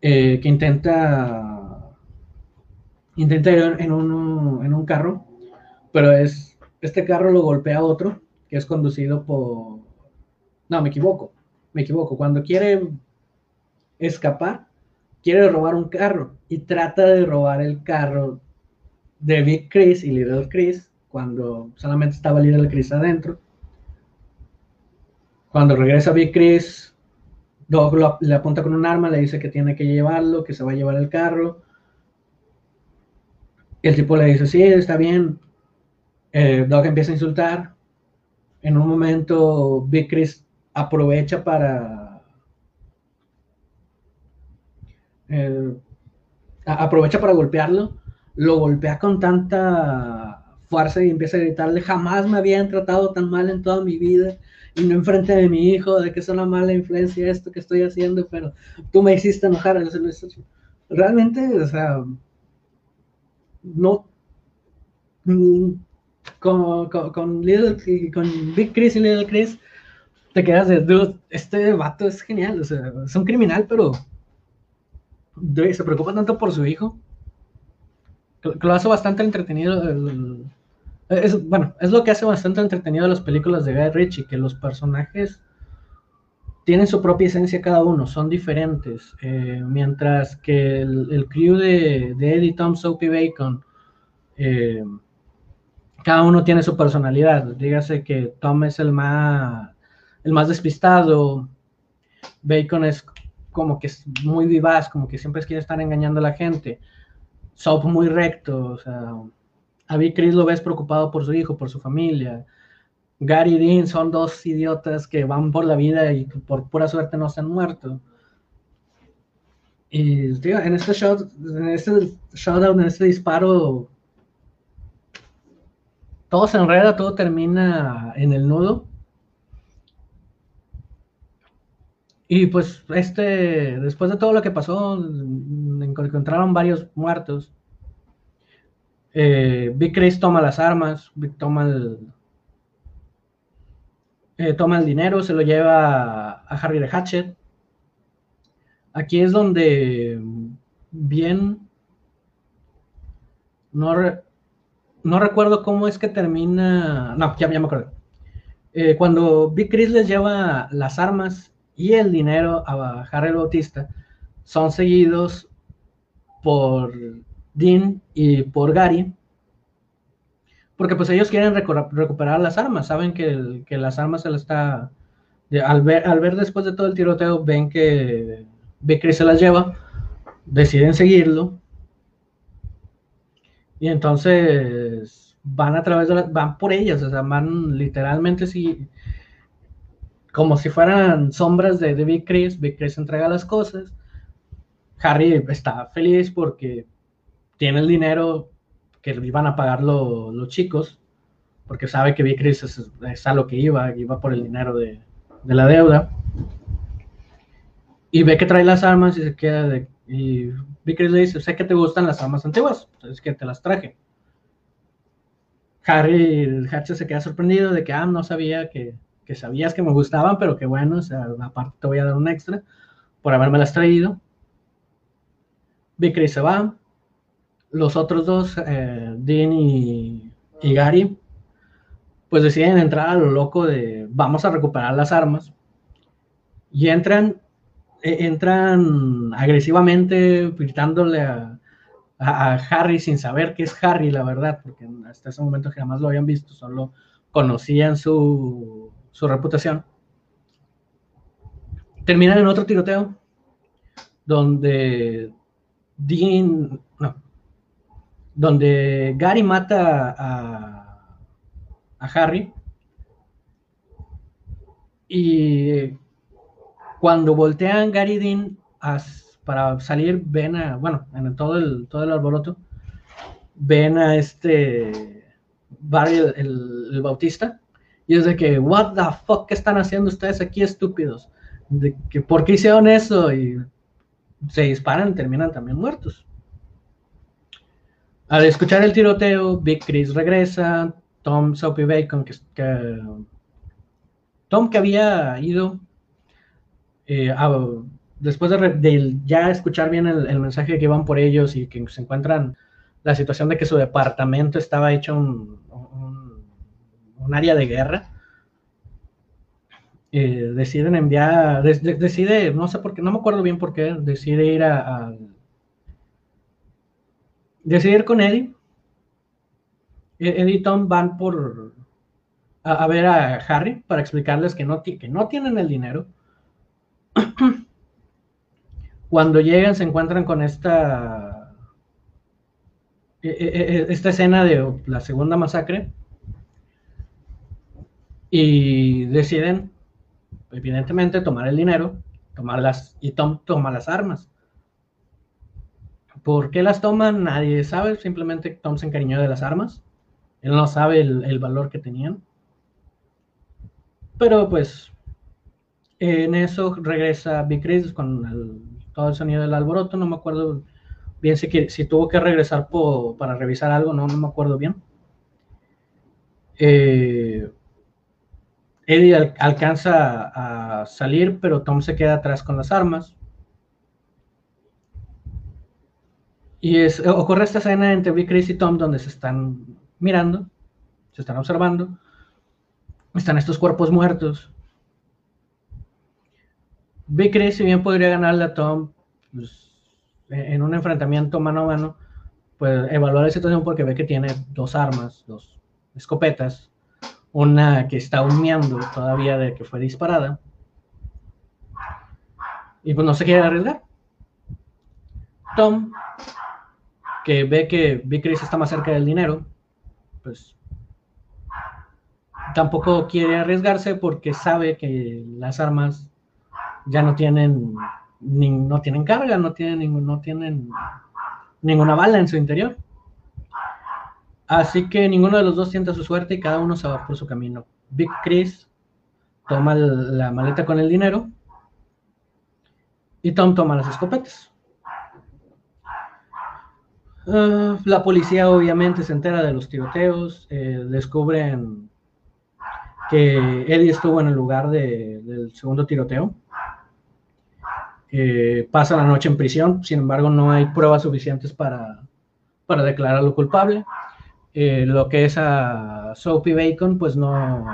Eh, que intenta intenta ir en un, en un carro, pero es este carro lo golpea a otro que es conducido por no, me equivoco, me equivoco. Cuando quiere escapar, quiere robar un carro y trata de robar el carro de Big Chris y Little Chris cuando solamente estaba Little Chris adentro. Cuando regresa Big Chris, Doug le apunta con un arma, le dice que tiene que llevarlo, que se va a llevar el carro. El tipo le dice, sí, está bien. Eh, Doug empieza a insultar. En un momento, Big Chris aprovecha para Eh, aprovecha para golpearlo, lo golpea con tanta fuerza y empieza a gritarle, jamás me habían tratado tan mal en toda mi vida enfrente de mi hijo, de que es una mala influencia esto que estoy haciendo, pero tú me hiciste enojar. Realmente, o sea, no... Mm, con, con, Little, con Big Chris y Little Chris, te quedas de, dude, este vato es genial, o sea, es un criminal, pero se preocupa tanto por su hijo, lo hace bastante entretenido. Es, bueno, es lo que hace bastante entretenido las películas de Guy Ritchie, que los personajes tienen su propia esencia cada uno, son diferentes, eh, mientras que el, crew de, Eddie, Tom, Soapy Bacon, eh, cada uno tiene su personalidad. Dígase que Tom es el más, el más despistado, Bacon es como que es muy vivaz, como que siempre quiere estar engañando a la gente. Soap muy recto, o sea, a Big Chris lo ves preocupado por su hijo, por su familia. Gary Dean son dos idiotas que van por la vida y por pura suerte no se han muerto. Y en este shot, en este showdown, en este disparo, todo se enreda, todo termina en el nudo. Y pues este, después de todo lo que pasó, encontraron varios muertos. Eh, Big Chris toma las armas, toma el, eh, toma el dinero, se lo lleva a, Harry de Hatchet. Aquí es donde bien no, no recuerdo cómo es que termina. No, ya, me acuerdo. Eh, cuando Big Chris les lleva las armas y el dinero a Harry Bautista, son seguidos por Dean y por Gary, porque pues ellos quieren recuperar las armas, saben que, las armas se las está... al, ver, al ver después de todo el tiroteo, ven que Chris se las lleva, deciden seguirlo, y entonces van a través de las, van por ellas, o sea, van literalmente si, como si fueran sombras de, de Big Chris, Big Chris entrega las cosas, Harry está feliz porque tiene el dinero que iban a pagar los chicos, porque sabe que Big Chris es, a lo que iba, iba por el dinero de, la deuda. Y ve que trae las armas y se queda de... Y Big le dice, sé que te gustan las armas antiguas, es que te las traje. Harry, Hatcher se queda sorprendido de que, ah, no sabía que, que sabías que me gustaban, pero que bueno, aparte te voy a dar un extra por haberme las traído. Big se va, los otros dos, eh, Dean y, Gary, pues deciden entrar a lo loco de vamos a recuperar las armas. Y entran, e, entran agresivamente gritándole a, Harry sin saber qué es Harry, la verdad, porque hasta ese momento jamás lo habían visto, solo conocían su, su reputación. Terminan en otro tiroteo donde Dean, donde Gary mata a, Harry y cuando voltean Gary Dean para salir, ven a, bueno, en todo el, todo el alboroto, ven a este Barry, el, bautista, y es de que, what the fuck, ¿qué están haciendo ustedes aquí, estúpidos? De que, ¿Por qué hicieron eso? Y se disparan y terminan también muertos. Al escuchar el tiroteo, Big Chris regresa, Tom, Soapy Bacon, que, Tom que había ido eh, después de, ya escuchar bien el, mensaje que iban por ellos y que se encuentran la situación de que su departamento estaba hecho un, un, área de guerra, eh, deciden enviar, decide, no sé por qué, no me acuerdo bien por qué, decide ir a decidir con Eddie. E-, Eddie y Tom van por a, ver a Harry para explicarles que no, que no tienen el dinero. (clears throat) Cuando llegan se encuentran con esta e-, e-, esta escena de la segunda masacre y deciden evidentemente tomar el dinero, tomarlas y Tom toma las armas. ¿Por qué las toman? Nadie sabe, simplemente Tom se encariñó de las armas. Él no sabe el, valor que tenían. Pero pues en eso regresa Big Chris con todo el sonido del alboroto. No me acuerdo bien si, si tuvo que regresar para revisar algo, no, no me acuerdo bien. Eh, Eddie alcanza a salir, pero Tom se queda atrás con las armas. Y es, ocurre esta escena entre Big Chris y Tom donde se están mirando, se están observando, están estos cuerpos muertos. Big Chris, si bien podría ganarle a Tom pues, en un enfrentamiento mano a mano, pues evaluar la situación porque ve que tiene dos armas, dos escopetas, una que está humeando todavía de que fue disparada, y pues no se quiere arriesgar. Tom que ve que Chris está más cerca del dinero, pues tampoco quiere arriesgarse porque sabe que las armas ya no tienen no tienen carga, no tienen, no tienen ninguna bala en su interior. Así que ninguno de los dos sienta su suerte y cada uno se va por su camino. Big Chris toma la maleta con el dinero y Tom toma las escopetas. Ah, la policía obviamente se entera de los tiroteos, eh, descubren que Eddie estuvo en el lugar del segundo tiroteo. Eh, pasa la noche en prisión, sin embargo no hay pruebas suficientes para, para declararlo culpable. Eh, lo que es a Soapy Bacon, pues no,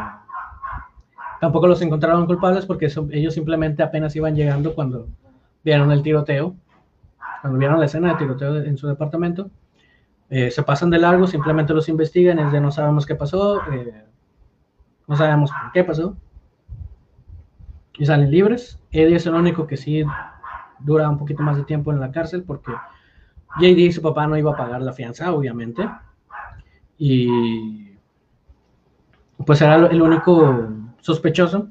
tampoco los encontraron culpables porque ellos simplemente apenas iban llegando cuando vieron el tiroteo, cuando vieron la escena de tiroteo en su departamento. Eh, se pasan de largo, simplemente los investigan, es de no sabemos qué pasó, eh, no sabemos por qué pasó, y salen libres. Eddie es el único que sí dura un poquito más de tiempo en la cárcel porque JD y su papá no iba a pagar la fianza, obviamente. Y pues era el único sospechoso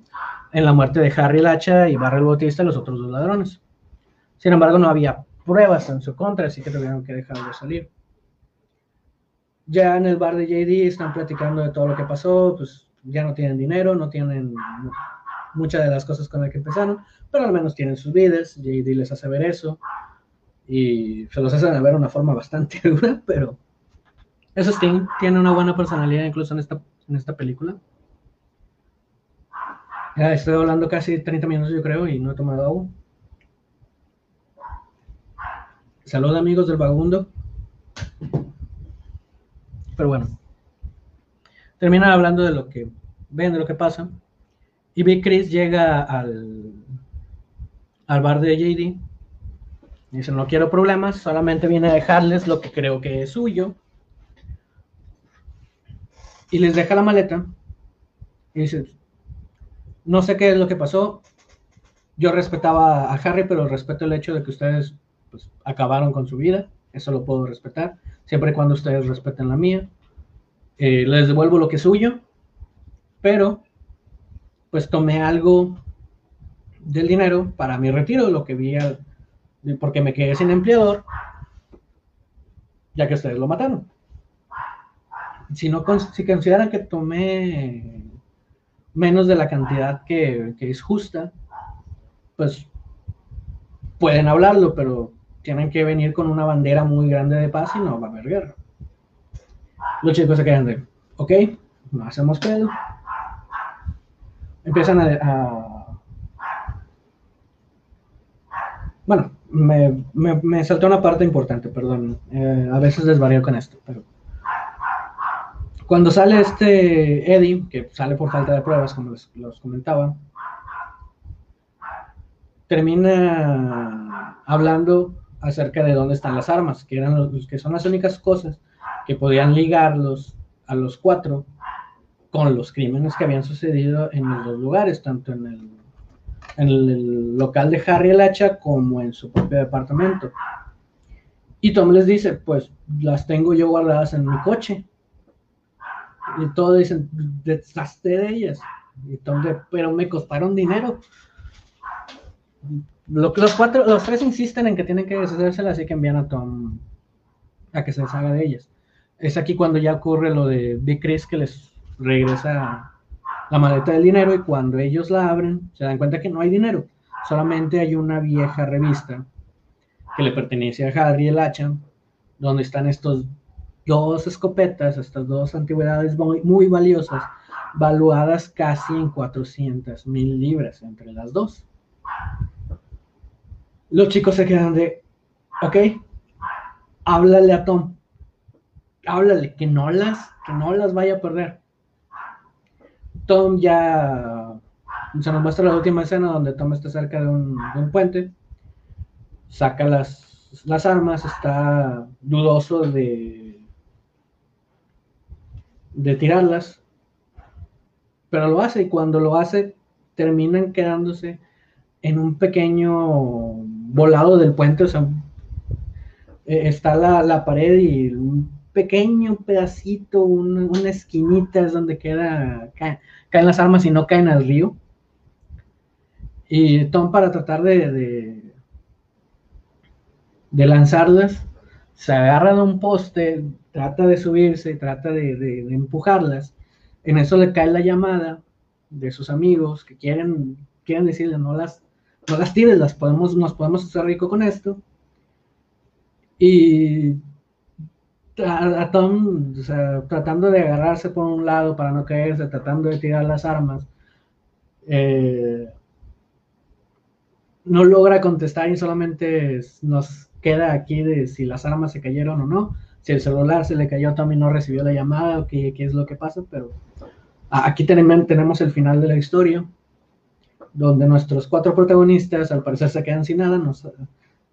en la muerte de Harry Lacha y Barrel Bautista y los otros dos ladrones. Sin embargo, no había pruebas en su contra, así que tuvieron que dejarlo salir. Ya en el bar de JD están platicando de todo lo que pasó, pues ya no tienen dinero, no tienen muchas de las cosas con las que empezaron, pero al menos tienen sus vidas, JD les hace ver eso y se los hacen ver de una forma bastante (laughs) dura, pero eso Sting tiene una buena personalidad incluso en esta, en esta película. Ya estoy hablando casi 30 minutos yo creo y no he tomado agua. Salud amigos del vagabundo. Pero bueno. Terminan hablando de lo que ven, de lo que pasa. Y Big Chris llega al, al bar de JD. Dice, no quiero problemas, solamente viene a dejarles lo que creo que es suyo y les deja la maleta y dice, no sé qué es lo que pasó, yo respetaba a Harry, pero respeto el hecho de que ustedes pues, acabaron con su vida, eso lo puedo respetar, siempre y cuando ustedes respeten la mía. Eh, les devuelvo lo que es suyo, pero pues tomé algo del dinero para mi retiro, lo que vi, porque me quedé sin empleador, ya que ustedes lo mataron si, no, si consideran que tomé menos de la cantidad que, es justa, pues pueden hablarlo, pero tienen que venir con una bandera muy grande de paz y no va a haber guerra. Los chicos se quedan de, ok, no hacemos pedo. Empiezan a... bueno, me, me, saltó una parte importante, perdón. Eh, a veces desvarío con esto, pero cuando sale este Eddie, que sale por falta de pruebas, como les, comentaba, termina hablando acerca de dónde están las armas, que eran los, que son las únicas cosas que podían ligarlos a los cuatro con los crímenes que habían sucedido en los dos lugares, tanto en el, en el local de Harry el Hacha como en su propio departamento. Y Tom les dice, pues las tengo yo guardadas en mi coche. Y todos dicen, deshazte de ellas. Y pero me costaron dinero. Lo, los cuatro, los tres insisten en que tienen que deshacérselas, así que envían a Tom a que se deshaga de ellas. Es aquí cuando ya ocurre lo de Big Chris que les regresa la maleta del dinero y cuando ellos la abren se dan cuenta que no hay dinero, solamente hay una vieja revista que le pertenece a Harry el hacha, donde están estos dos escopetas, estas dos antigüedades muy, valiosas, valuadas casi en 400 mil libras entre las dos. Los chicos se quedan de, ok, háblale a Tom, háblale, que no las, que no las vaya a perder. Tom ya se nos muestra la última escena donde Tom está cerca de un, puente, saca las, las armas, está dudoso de de tirarlas, pero lo hace y cuando lo hace terminan quedándose en un pequeño volado del puente, o sea, eh, está la, pared y un pequeño pedacito, una, esquinita es donde queda, caen las armas y no caen al río. Y Tom para tratar de, de, de lanzarlas, se agarra de un poste, trata de subirse, trata de, empujarlas. En eso le cae la llamada de sus amigos que quieren, quieren decirle, no las, no las tires, las podemos, nos podemos hacer rico con esto. Y a, Tom, tratando de agarrarse por un lado para no caerse, tratando de tirar las armas, eh, no logra contestar y solamente nos queda aquí de si las armas se cayeron o no, si el celular se le cayó a Tom y no recibió la llamada o qué, qué es lo que pasa, pero aquí tenemos el final de la historia, donde nuestros cuatro protagonistas al parecer se quedan sin nada,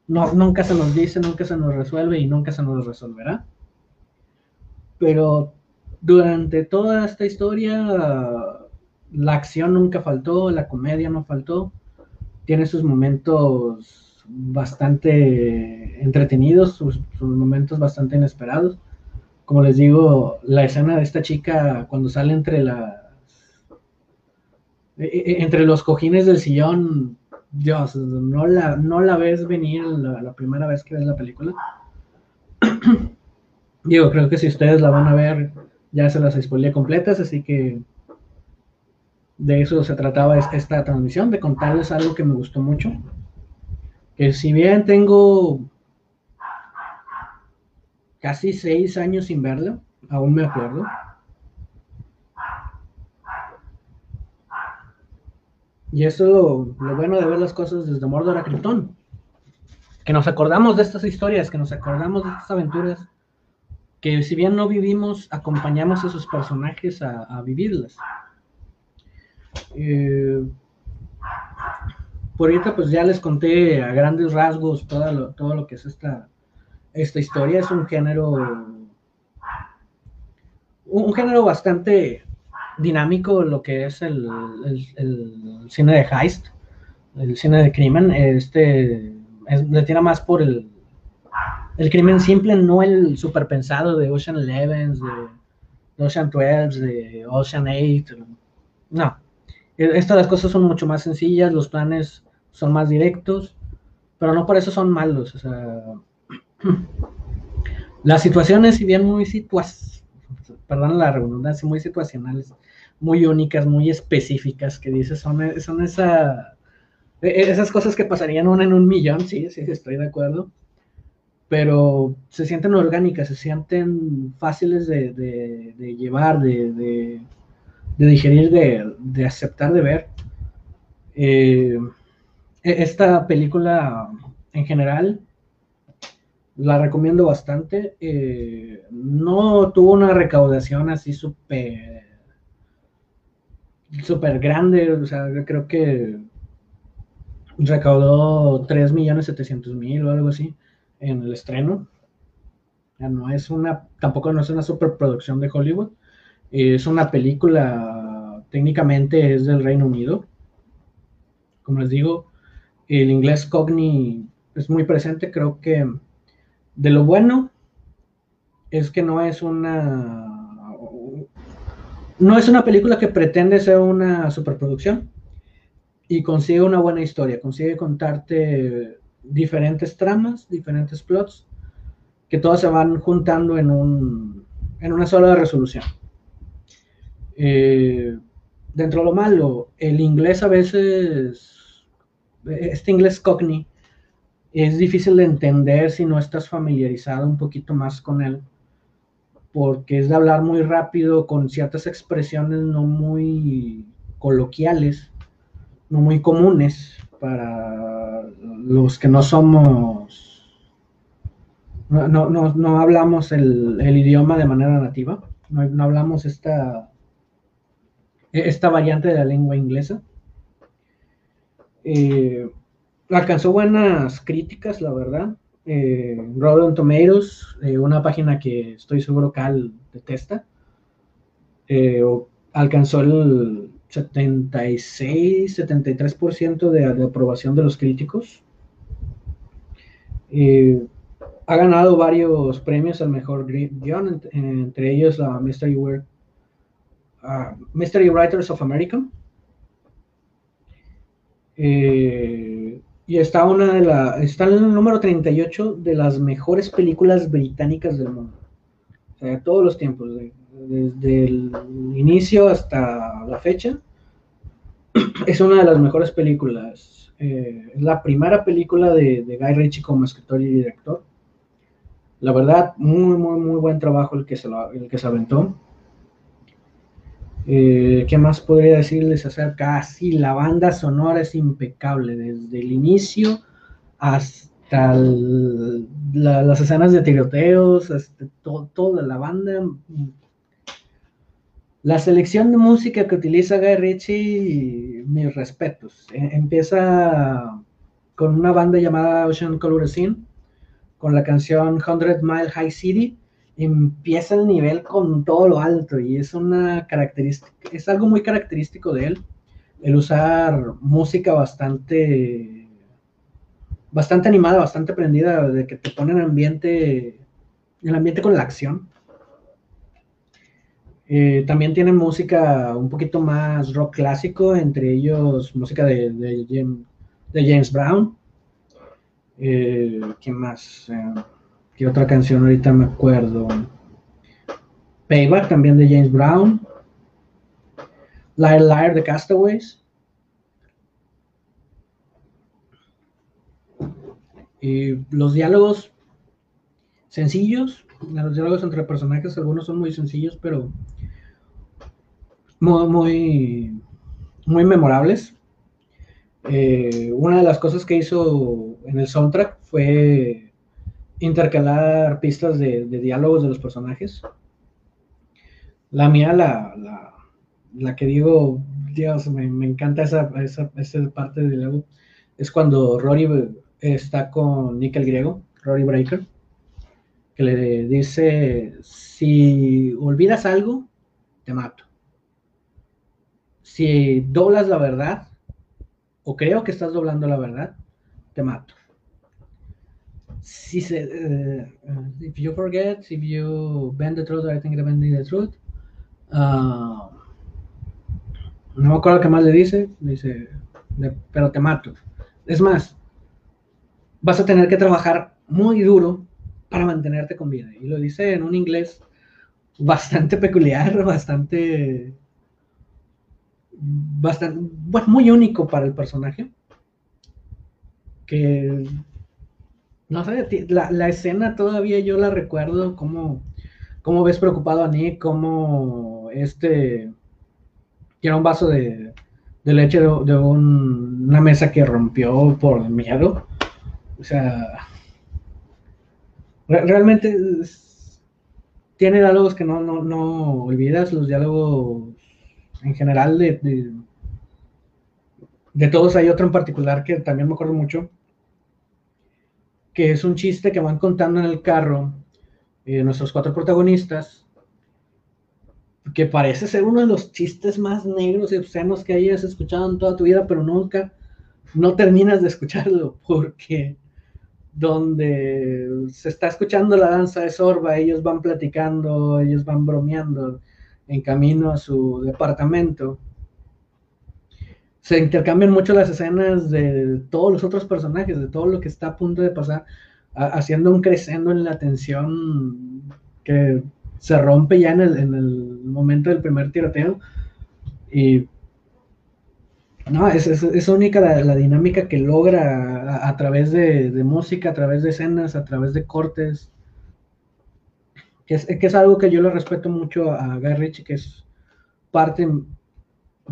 no, nunca se nos dice, nunca se nos resuelve y nunca se nos resolverá. Pero durante toda esta historia, la acción nunca faltó, la comedia no faltó, tiene sus momentos bastante entretenidos, sus, momentos bastante inesperados. Como les digo, la escena de esta chica cuando sale entre e, entre los cojines del sillón, Dios, no la, no la ves venir la, primera vez que ves la película. (clears throat) Digo, creo que si ustedes la van a ver, ya se las spoilé completas, así que de eso se trataba esta transmisión, de contarles algo que me gustó mucho. Que si bien tengo casi seis años sin verla, aún me acuerdo. Y eso es lo, bueno de ver las cosas desde Mordor a Krypton. Que nos acordamos de estas historias, que nos acordamos de estas aventuras, que si bien no vivimos, acompañamos a esos personajes a, vivirlas. Eh, por ahorita pues ya les conté a grandes rasgos todo lo, todo lo que es esta, esta historia. Es un género, un género bastante dinámico lo que es el, cine de heist, el cine de crimen. Este le tira más por el, el crimen simple, no el superpensado de Ocean Eleven, de, Ocean 12, de Ocean 8. No. E, estas cosas son mucho más sencillas, los planes son más directos, pero no por eso son malos. O sea, (clears throat) las situaciones, si bien muy situadas, perdón la redundancia, muy situacionales, muy únicas, muy específicas, que dices, son, son e, e, esas cosas que pasarían una en un millón, sí, sí, estoy de acuerdo, pero se sienten orgánicas, se sienten fáciles de, llevar, de, digerir, de, aceptar, de ver. Eh, e, esta película en general la recomiendo bastante. Eh, no tuvo una recaudación así súper súper grande, o sea, yo creo que recaudó 3 millones 700 mil o algo así en el estreno. No es una, tampoco no es una superproducción de Hollywood, es una película, técnicamente es del Reino Unido. Como les digo, el inglés cogni es muy presente, creo que de lo bueno es que no es una no es una película que pretende ser una superproducción y consigue una buena historia, consigue contarte diferentes tramas, diferentes plots, que todas se van juntando en, un, en una sola resolución. Eh, dentro de lo malo, el inglés a veces, este inglés cockney, es difícil de entender si no estás familiarizado un poquito más con él porque es de hablar muy rápido con ciertas expresiones no muy coloquiales, no muy comunes para los que no somos, no, hablamos el, idioma de manera nativa, no, hablamos esta, esta variante de la lengua inglesa. Eh, alcanzó buenas críticas, la verdad eh, Rotten Tomatoes, eh, una página que estoy seguro Cal detesta, eh, alcanzó el 76, 73% de, de, aprobación de los críticos. Eh, ha ganado varios premios al mejor guion, entre ellos la Mystery, uh, Mystery Writers of America. Eh, Y está una de la, está en el número 38 de las mejores películas británicas del mundo. O sea, de todos los tiempos, desde el inicio hasta la fecha. Es una de las mejores películas. Eh, es la primera película de, de, Guy Ritchie como escritor y director. La verdad, muy, muy, muy buen trabajo el que se, lo, el que se aventó. Eh, ¿Qué más podría decirles acerca? Ah, sí, la banda sonora es impecable, desde el inicio hasta las escenas de tiroteos, hasta toda la banda. La selección de música que utiliza Guy Ritchie, mis respetos. E, empieza con una banda llamada Ocean Color Scene, con la canción 100 Mile High City empieza el nivel con todo lo alto y es una característica, es algo muy característico de él, el usar música bastante, bastante animada, bastante prendida, de que te pone en ambiente, el ambiente con la acción. Eh, también tiene música un poquito más rock clásico, entre ellos música de, de, James, Brown. Eh, ¿Quién más? Eh, ¿Qué otra canción ahorita me acuerdo? Payback también de James Brown. Liar Liar de Castaways. Y los diálogos sencillos, los diálogos entre personajes, algunos son muy sencillos, pero muy, muy, muy memorables. Eh, una de las cosas que hizo en el soundtrack fue intercalar pistas de, diálogos de los personajes. La mía, la, que digo, Dios, me, encanta esa, esa, parte del diálogo, es cuando Rory está con Nick el griego, Rory Breaker, que le dice, si olvidas algo, te mato. Si doblas la verdad, o creo que estás doblando la verdad, te mato si se, uh, if you forget, if you bend the truth, I think you're bending the truth. Uh, no me acuerdo qué más le dice, dice, pero te mato. Es más, vas a tener que trabajar muy duro para mantenerte con vida. Y lo dice en un inglés bastante peculiar, (laughs) bastante, bastante, bueno, muy único para el personaje. Que no sé, la, escena todavía yo la recuerdo, como, cómo ves preocupado a Nick, como este tiene un vaso de, leche de, una mesa que rompió por miedo. O sea, realmente tiene diálogos que no, no, no, olvidas, los diálogos en general de, de, de todos. Hay otro en particular que también me acuerdo mucho que es un chiste que van contando en el carro eh, nuestros cuatro protagonistas, que parece ser uno de los chistes más negros y obscenos que hayas escuchado en toda tu vida, pero nunca, no terminas de escucharlo, porque donde se está escuchando la danza de Sorba, ellos van platicando, ellos van bromeando en camino a su departamento se intercambian mucho las escenas de todos los otros personajes, de todo lo que está a punto de pasar, haciendo un crescendo en la tensión que se rompe ya en el, momento del primer tiroteo. Y no, es, única la, dinámica que logra a, través de, música, a través de escenas, a través de cortes. Que es, que es algo que yo le respeto mucho a Guy Ritchie, que es parte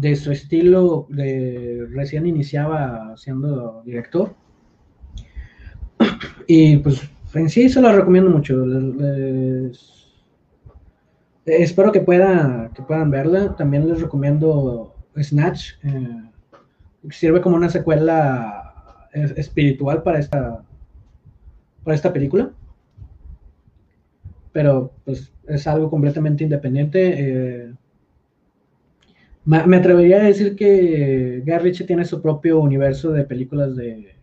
de su estilo de recién iniciaba siendo director. Y pues en sí se lo recomiendo mucho. espero que, pueda, que puedan verla. También les recomiendo Snatch. Eh, sirve como una secuela espiritual para esta, para esta película. Pero pues es algo completamente independiente. Eh, me atrevería a decir que Guy tiene su propio universo de películas de,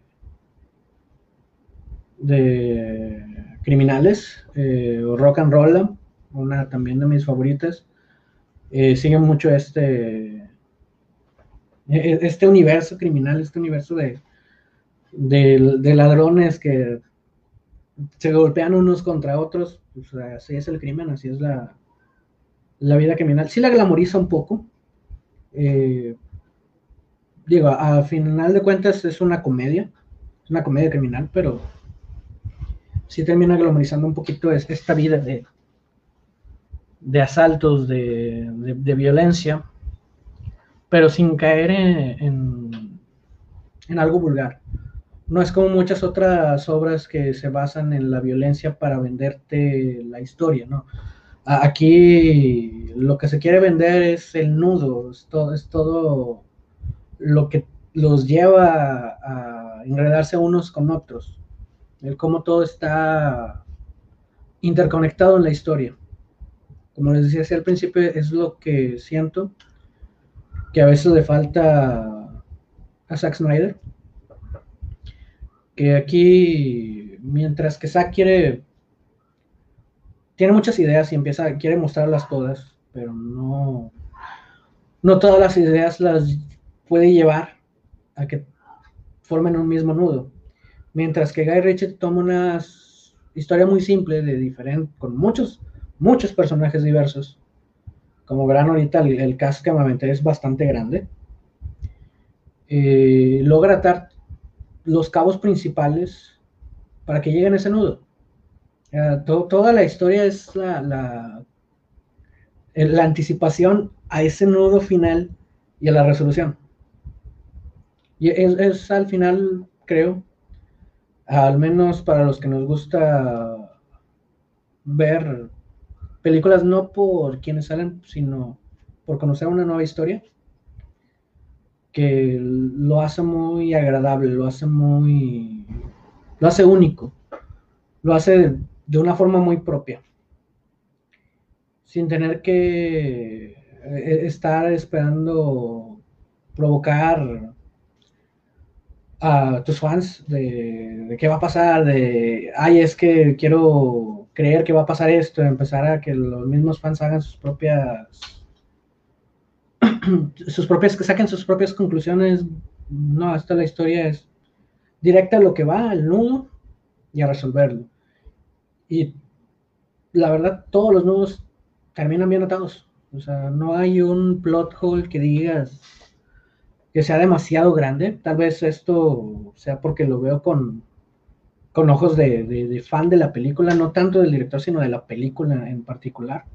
criminales, eh, rock and roll, una también de mis favoritas. Eh, sigue mucho este, e, este universo criminal, este universo de, de, ladrones que se golpean unos contra otros, pues así es el crimen, así es la, la vida criminal. Sí la glamoriza un poco. Eh, digo, a final de cuentas es una comedia, una comedia criminal, pero sí termina glamorizando un poquito esta vida de, asaltos, de, violencia, pero sin caer en, algo vulgar. No es como muchas otras obras que se basan en la violencia para venderte la historia, ¿no? Aquí lo que se quiere vender es el nudo, es todo, es todo lo que los lleva a enredarse unos con otros, el cómo todo está interconectado en la historia. Como les decía al principio, es lo que siento que a veces le falta a Zack Snyder. Que aquí, mientras que Zack quiere, tiene muchas ideas y empieza, quiere mostrarlas todas, pero no, no todas las ideas las puede llevar a que formen un mismo nudo. Mientras que Guy Ritchie toma una historia muy simple, de diferente, con muchos, muchos personajes diversos. Como verán ahorita, el, el cast que me es bastante grande. Eh, logra atar los cabos principales para que lleguen a ese nudo. Toda la historia es la, la, la anticipación a ese nudo final y a la resolución. Y es, al final, creo, al menos para los que nos gusta ver películas no por quienes salen, sino por conocer una nueva historia, que lo hace muy agradable, lo hace muy, lo hace único, lo hace de una forma muy propia, sin tener que eh, estar esperando provocar a tus fans de, qué va a pasar, de, ay, es que quiero creer que va a pasar esto, empezar a que los mismos fans hagan sus propias, (clears throat) sus propias, que saquen sus propias conclusiones. No, esta la historia es directa a lo que va, al nudo y a resolverlo. Y la verdad, todos los nudos terminan bien atados. O sea, no hay un plot hole que digas, que sea demasiado grande. Tal vez esto sea porque lo veo con, con ojos de, fan de la película, no tanto del director, sino de la película en particular.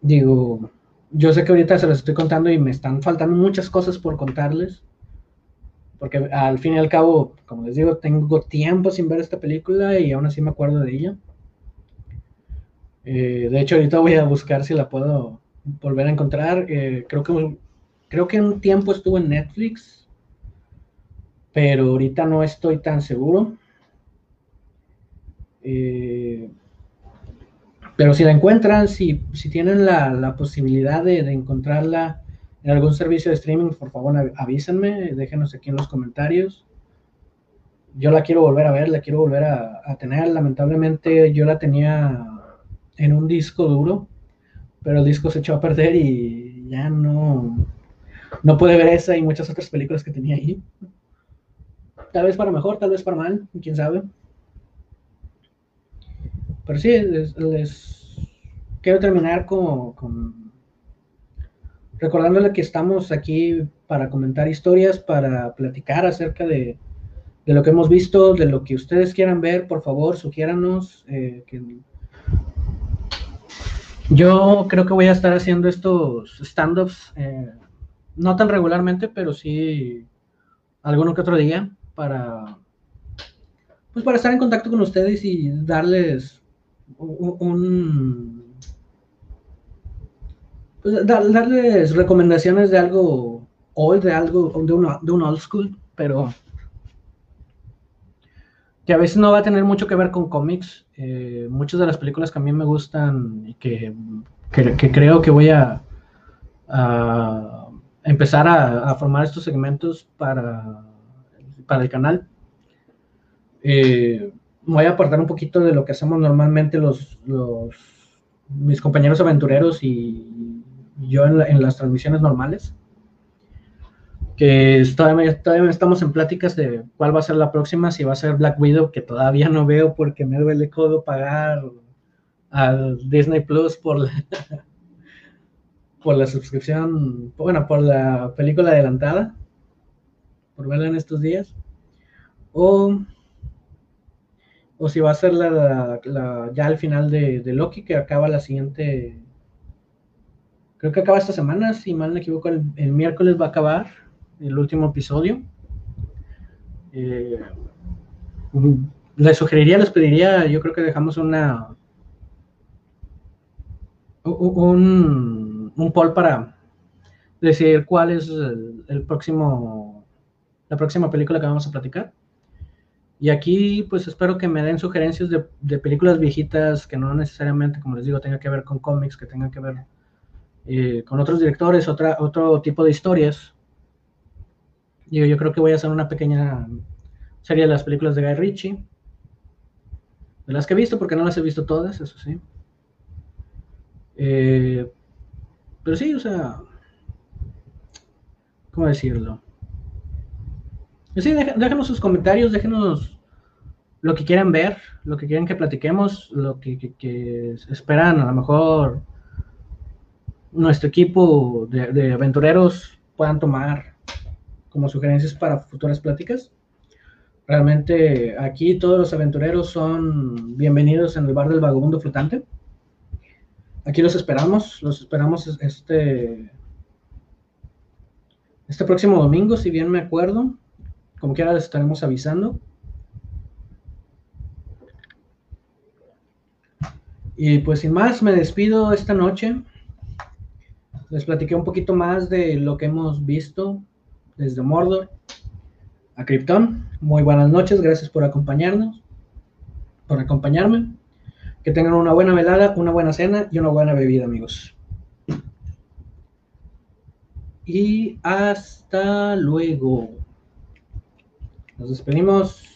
Digo, yo sé que ahorita se los estoy contando y me están faltando muchas cosas por contarles, porque al fin y al cabo, como les digo, tengo tiempo sin ver esta película y aún así me acuerdo de ella. Eh, de hecho, ahorita voy a buscar si la puedo volver a encontrar. Eh, creo que Creo que un tiempo estuvo en Netflix, pero ahorita no estoy tan seguro. Eh, pero si la encuentran, si, si tienen la, posibilidad de, encontrarla en algún servicio de streaming, por favor avísenme, déjenos aquí en los comentarios. Yo la quiero volver a ver, la quiero volver a, tener. Lamentablemente yo la tenía en un disco duro, pero el disco se echó a perder y ya no, no pude ver esa y muchas otras películas que tenía ahí. Tal vez para mejor, tal vez para mal, quién sabe. Pero sí, les, quiero terminar con, con recordándole que estamos aquí para comentar historias, para platicar acerca de, lo que hemos visto, de lo que ustedes quieran ver, por favor, sugiéranos. Eh, yo creo que voy a estar haciendo estos stand-ups eh, no tan regularmente, pero sí alguno que otro día para pues para estar en contacto con ustedes y darles un, pues, darles recomendaciones de algo old, de algo de un, old school, pero que a veces no va a tener mucho que ver con cómics. Eh, muchas de las películas que a mí me gustan y que, creo que voy a, empezar a, formar estos segmentos para, el canal. Eh, voy a apartar un poquito de lo que hacemos normalmente los, los mis compañeros aventureros y yo en, las transmisiones normales. que todavía, todavía estamos en pláticas de cuál va a ser la próxima, si va a ser Black Widow, que todavía no veo porque me duele codo pagar al Disney Plus por la, (laughs) por la suscripción, bueno, por la película adelantada, por verla en estos días, o, o si va a ser la, ya al final de Loki, que acaba la siguiente creo que acaba esta semana, si mal no equivoco, el, miércoles va a acabar el último episodio. Eh, les sugeriría, les pediría, yo creo que dejamos una un, un poll para decir cuál es el, próximo la próxima película que vamos a platicar. Y aquí, pues espero que me den sugerencias de, de películas viejitas que no necesariamente, como les digo, tenga que ver con cómics, que tengan que ver eh, con otros directores, otra, otro tipo de historias. Yo, yo creo que voy a hacer una pequeña serie de las películas de Guy Ritchie. De las que he visto, porque no las he visto todas, eso sí. Eh, pero sí, o sea, ¿cómo decirlo? Sí, déjenos sus comentarios, déjenos lo que quieran ver, lo que quieran que platiquemos, lo que, que esperan, a lo mejor nuestro equipo de, aventureros puedan tomar como sugerencias para futuras pláticas. Realmente aquí todos los aventureros son bienvenidos en el bar del vagabundo flotante. Aquí los esperamos, los esperamos este, este próximo domingo, si bien me acuerdo. Como quiera les estaremos avisando. Y pues sin más, me despido esta noche les platiqué un poquito más de lo que hemos visto desde Mordor a Krypton. Muy buenas noches, gracias por acompañarnos, por acompañarme. Que tengan una buena velada, una buena cena y una buena bebida, amigos. Y hasta luego. Nos despedimos.